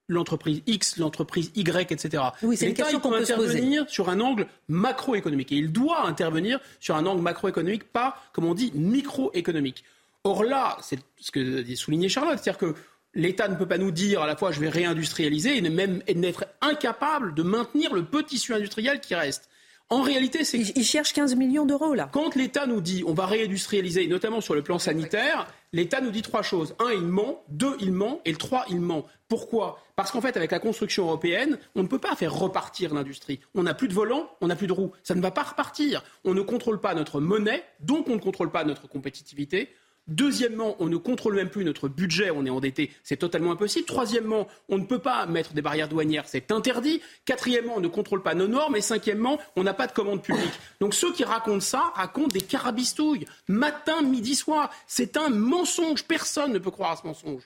l'entreprise X, l'entreprise Y, etc. Oui, c'est une question qu'on peut intervenir sur un angle macroéconomique. Et il doit intervenir sur un angle macroéconomique, pas, comme on dit, microéconomique. Or là, c'est ce que souligné Charlotte, c'est-à-dire que l'État ne peut pas nous dire à la fois je vais réindustrialiser et même être incapable de maintenir le peu tissu industriel qui reste. En réalité, c'est. Ils cherchent 15 millions d'euros, là. Quand l'État nous dit on va réindustrialiser, notamment sur le plan sanitaire, l'État nous dit trois choses. Un, il ment. Deux, il ment. Et le trois, il ment. Pourquoi? Parce qu'en fait, avec la construction européenne, on ne peut pas faire repartir l'industrie. On n'a plus de volant, on n'a plus de roues. Ça ne va pas repartir. On ne contrôle pas notre monnaie, donc on ne contrôle pas notre compétitivité. Deuxièmement, on ne contrôle même plus notre budget, on est endetté, c'est totalement impossible. Troisièmement, on ne peut pas mettre des barrières douanières, c'est interdit. Quatrièmement, on ne contrôle pas nos normes. Et cinquièmement, on n'a pas de commande publique. Donc ceux qui racontent ça racontent des carabistouilles, matin, midi, soir. C'est un mensonge. Personne ne peut croire à ce mensonge.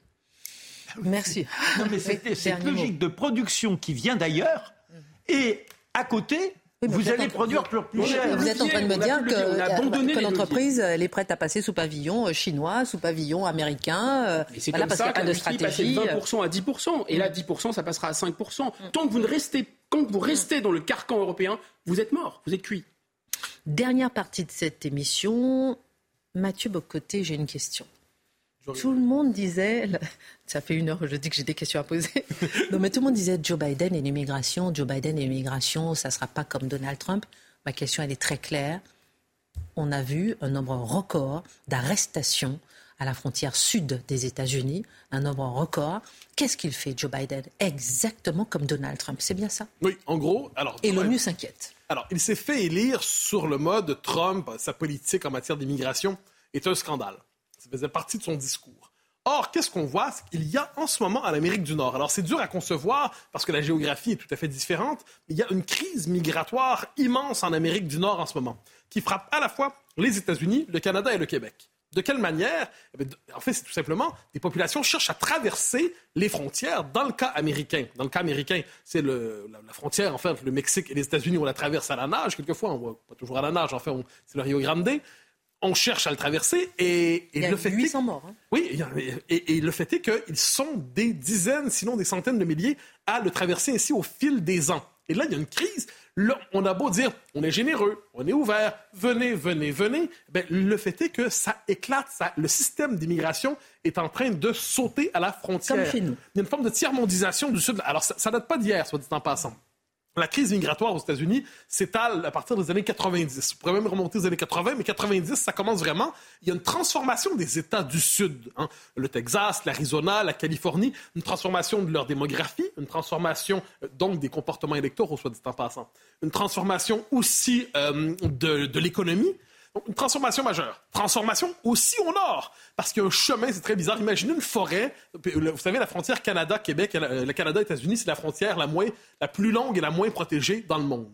Merci. Non, mais c'est cette logique de production qui vient d'ailleurs. Et à côté, vous allez produire plus, cher. Vous êtes en train de me dire que, l'entreprise est prête à passer sous pavillon euh, chinois, sous pavillon américain. Euh, c'est comme ça que de stratégie. de 20% à 10%. Et là, 10%, ça passera à 5%. Tant que vous ne restez, quand vous restez dans le carcan européen, vous êtes mort, vous êtes cuit. Dernière partie de cette émission. Mathieu Bocoté, j'ai une question. Tout le monde disait, ça fait une heure que je dis que j'ai des questions à poser. non, mais tout le monde disait Joe Biden et l'immigration, Joe Biden et l'immigration, ça ne sera pas comme Donald Trump. Ma question, elle est très claire. On a vu un nombre record d'arrestations à la frontière sud des États-Unis, un nombre record. Qu'est-ce qu'il fait, Joe Biden Exactement comme Donald Trump, c'est bien ça? Oui, en gros. Alors, et l'ONU s'inquiète. Alors, il s'est fait élire sur le mode Trump, sa politique en matière d'immigration est un scandale. Ça faisait partie de son discours. Or, qu'est-ce qu'on voit? C'est qu'il y a en ce moment en Amérique du Nord, alors c'est dur à concevoir parce que la géographie est tout à fait différente, mais il y a une crise migratoire immense en Amérique du Nord en ce moment, qui frappe à la fois les États-Unis, le Canada et le Québec. De quelle manière? Eh En fait, c'est tout simplement des populations cherchent à traverser les frontières. Dans le cas américain, dans le cas américain, c'est la, frontière en fait, le Mexique et les États-Unis, on la traverse à la nage. Quelquefois, on voit pas toujours à la nage. En fait, c'est le Rio Grande on cherche à le traverser et, il y a le fait 800 morts. Hein. Oui, et, le fait est qu'ils sont des dizaines, sinon des centaines de milliers à le traverser ainsi au fil des ans. Et là, il y a une crise. Là, on a beau dire, on est généreux, on est ouvert, venez, venez, venez. Ben, le fait est que ça éclate. Ça, le système d'immigration est en train de sauter à la frontière. Comme chez nous. Il y a une forme de tiers-mondisation du Sud. Alors, ça, ne date pas d'hier, soit dit en passant. La crise migratoire aux États-Unis s'étale à partir des années 90. Vous pourrait même remonter aux années 80, mais 90, ça commence vraiment. Il y a une transformation des États du Sud. Hein. Le Texas, l'Arizona, la Californie, une transformation de leur démographie, une transformation euh, donc des comportements électoraux, soit dit en passant. Une transformation aussi euh, de l'économie. Donc, une transformation majeure. Transformation aussi au nord, parce qu'il y a un chemin, c'est très bizarre. Imaginez une forêt. Vous savez, la frontière Canada-Québec, le Canada-États-Unis, c'est la frontière la, moins, la plus longue et la moins protégée dans le monde.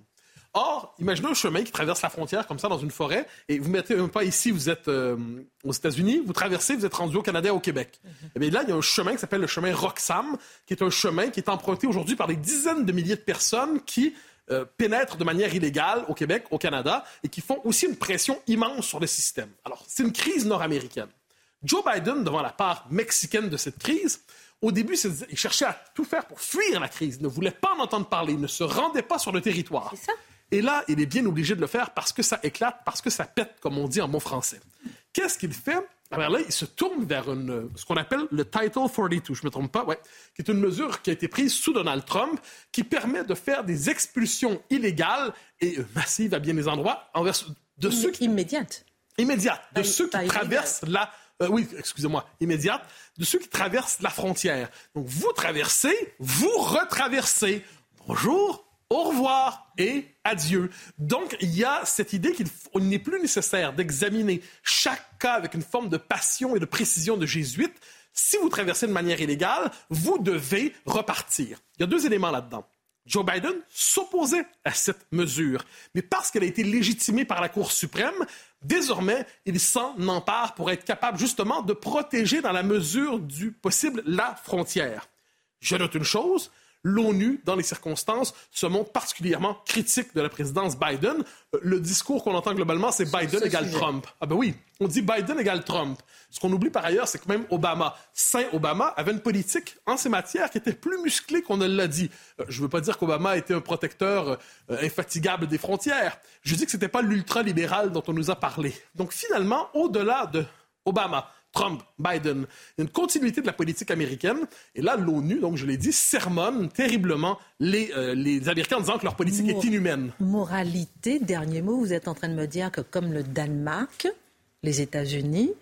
Or, imaginez un chemin qui traverse la frontière comme ça dans une forêt, et vous mettez un pas ici, vous êtes euh, aux États-Unis, vous traversez, vous êtes rendu au Canada et au Québec. Et eh bien là, il y a un chemin qui s'appelle le chemin Roxham, qui est un chemin qui est emprunté aujourd'hui par des dizaines de milliers de personnes qui euh, pénètrent de manière illégale au Québec, au Canada, et qui font aussi une pression immense sur le système. Alors, c'est une crise nord-américaine. Joe Biden, devant la part mexicaine de cette crise, au début, il cherchait à tout faire pour fuir la crise, il ne voulait pas en entendre parler, il ne se rendait pas sur le territoire. Ça. Et là, il est bien obligé de le faire parce que ça éclate, parce que ça pète, comme on dit en bon français. Qu'est-ce qu'il fait? Alors là, il se tourne vers ce qu'on appelle le Title 42, je ne me trompe pas, ouais, qui est une mesure qui a été prise sous Donald Trump, qui permet de faire des expulsions illégales et massives à bien des endroits envers de ceux qui... Immédiates. Immédiates, de ceux qui traversent la... Euh, oui, excusez-moi, immédiate, de ceux qui traversent la frontière. Donc vous traversez, vous retraversez. Bonjour, au revoir et adieu. Donc, il y a cette idée qu'il n'est plus nécessaire d'examiner chaque cas avec une forme de passion et de précision de jésuite. Si vous traversez de manière illégale, vous devez repartir. Il y a deux éléments là-dedans. Joe Biden s'opposait à cette mesure, mais parce qu'elle a été légitimée par la Cour suprême, désormais, il s'en empare pour être capable justement de protéger dans la mesure du possible la frontière. Je note une chose, l'ONU, dans les circonstances, se montre particulièrement critique de la présidence Biden. Euh, le discours qu'on entend globalement, c'est Biden égale Trump. Ah ben oui, on dit Biden égale Trump. Ce qu'on oublie par ailleurs, c'est que même Obama, Saint Obama, avait une politique en ces matières qui était plus musclée qu'on ne l'a dit. Euh, je ne veux pas dire qu'Obama était un protecteur euh, infatigable des frontières. Je dis que ce n'était pas l'ultralibéral dont on nous a parlé. Donc finalement, au-delà de Obama, Trump, Biden, une continuité de la politique américaine. Et là, l'ONU, donc je l'ai dit, sermonne terriblement les, euh, les Américains en disant que leur politique est inhumaine. Moralité, dernier mot, vous êtes en train de me dire que comme le Danemark, les États-Unis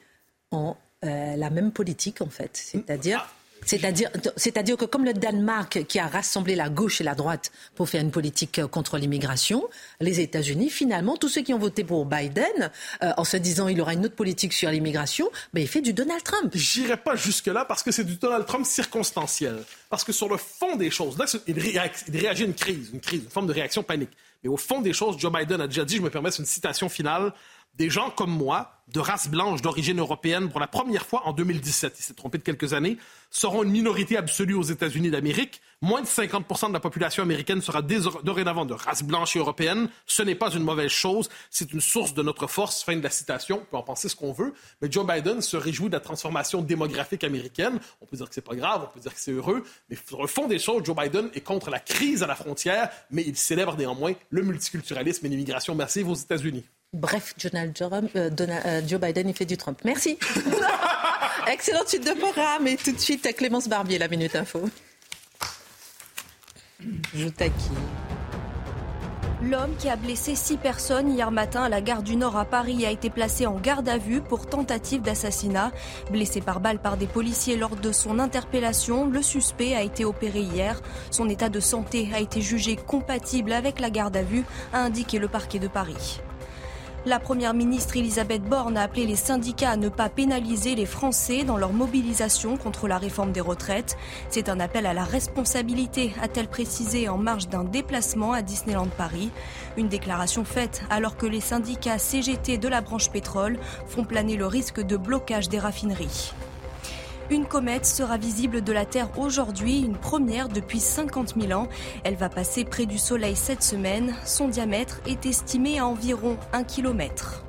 ont euh, la même politique en fait. C'est-à-dire... C'est-à-dire, c'est-à-dire que comme le Danemark qui a rassemblé la gauche et la droite pour faire une politique euh, contre l'immigration, les États-Unis, finalement, tous ceux qui ont voté pour Biden, euh, en se disant il aura une autre politique sur l'immigration, ben, il fait du Donald Trump. J'irai pas jusque-là parce que c'est du Donald Trump circonstanciel. Parce que sur le fond des choses, là, il, réagit à une crise, une crise, une forme de réaction panique. Mais au fond des choses, Joe Biden a déjà dit, je me permets une citation finale, des gens comme moi, de race blanche d'origine européenne, pour la première fois en 2017, il s'est trompé de quelques années, seront une minorité absolue aux États-Unis d'Amérique. Moins de 50% de la population américaine sera dorénavant de race blanche et européenne. Ce n'est pas une mauvaise chose, c'est une source de notre force. Fin de la citation. On peut en penser ce qu'on veut, mais Joe Biden se réjouit de la transformation démographique américaine. On peut dire que c'est pas grave, on peut dire que c'est heureux, mais sur le fond des choses, Joe Biden est contre la crise à la frontière, mais il célèbre néanmoins le multiculturalisme et l'immigration massive aux États-Unis. Bref, euh, euh, Joe Biden, il fait du Trump. Merci. Excellente suite de programme. Et tout de suite, Clémence Barbier, la Minute Info. Je taquine. L'homme qui a blessé six personnes hier matin à la gare du Nord à Paris a été placé en garde à vue pour tentative d'assassinat. Blessé par balle par des policiers lors de son interpellation, le suspect a été opéré hier. Son état de santé a été jugé compatible avec la garde à vue, a indiqué le parquet de Paris. La première ministre Elisabeth Borne a appelé les syndicats à ne pas pénaliser les Français dans leur mobilisation contre la réforme des retraites. C'est un appel à la responsabilité, a-t-elle précisé en marge d'un déplacement à Disneyland Paris. Une déclaration faite alors que les syndicats CGT de la branche pétrole font planer le risque de blocage des raffineries. Une comète sera visible de la Terre aujourd'hui, une première depuis 50 000 ans. Elle va passer près du Soleil cette semaine. Son diamètre est estimé à environ 1 km.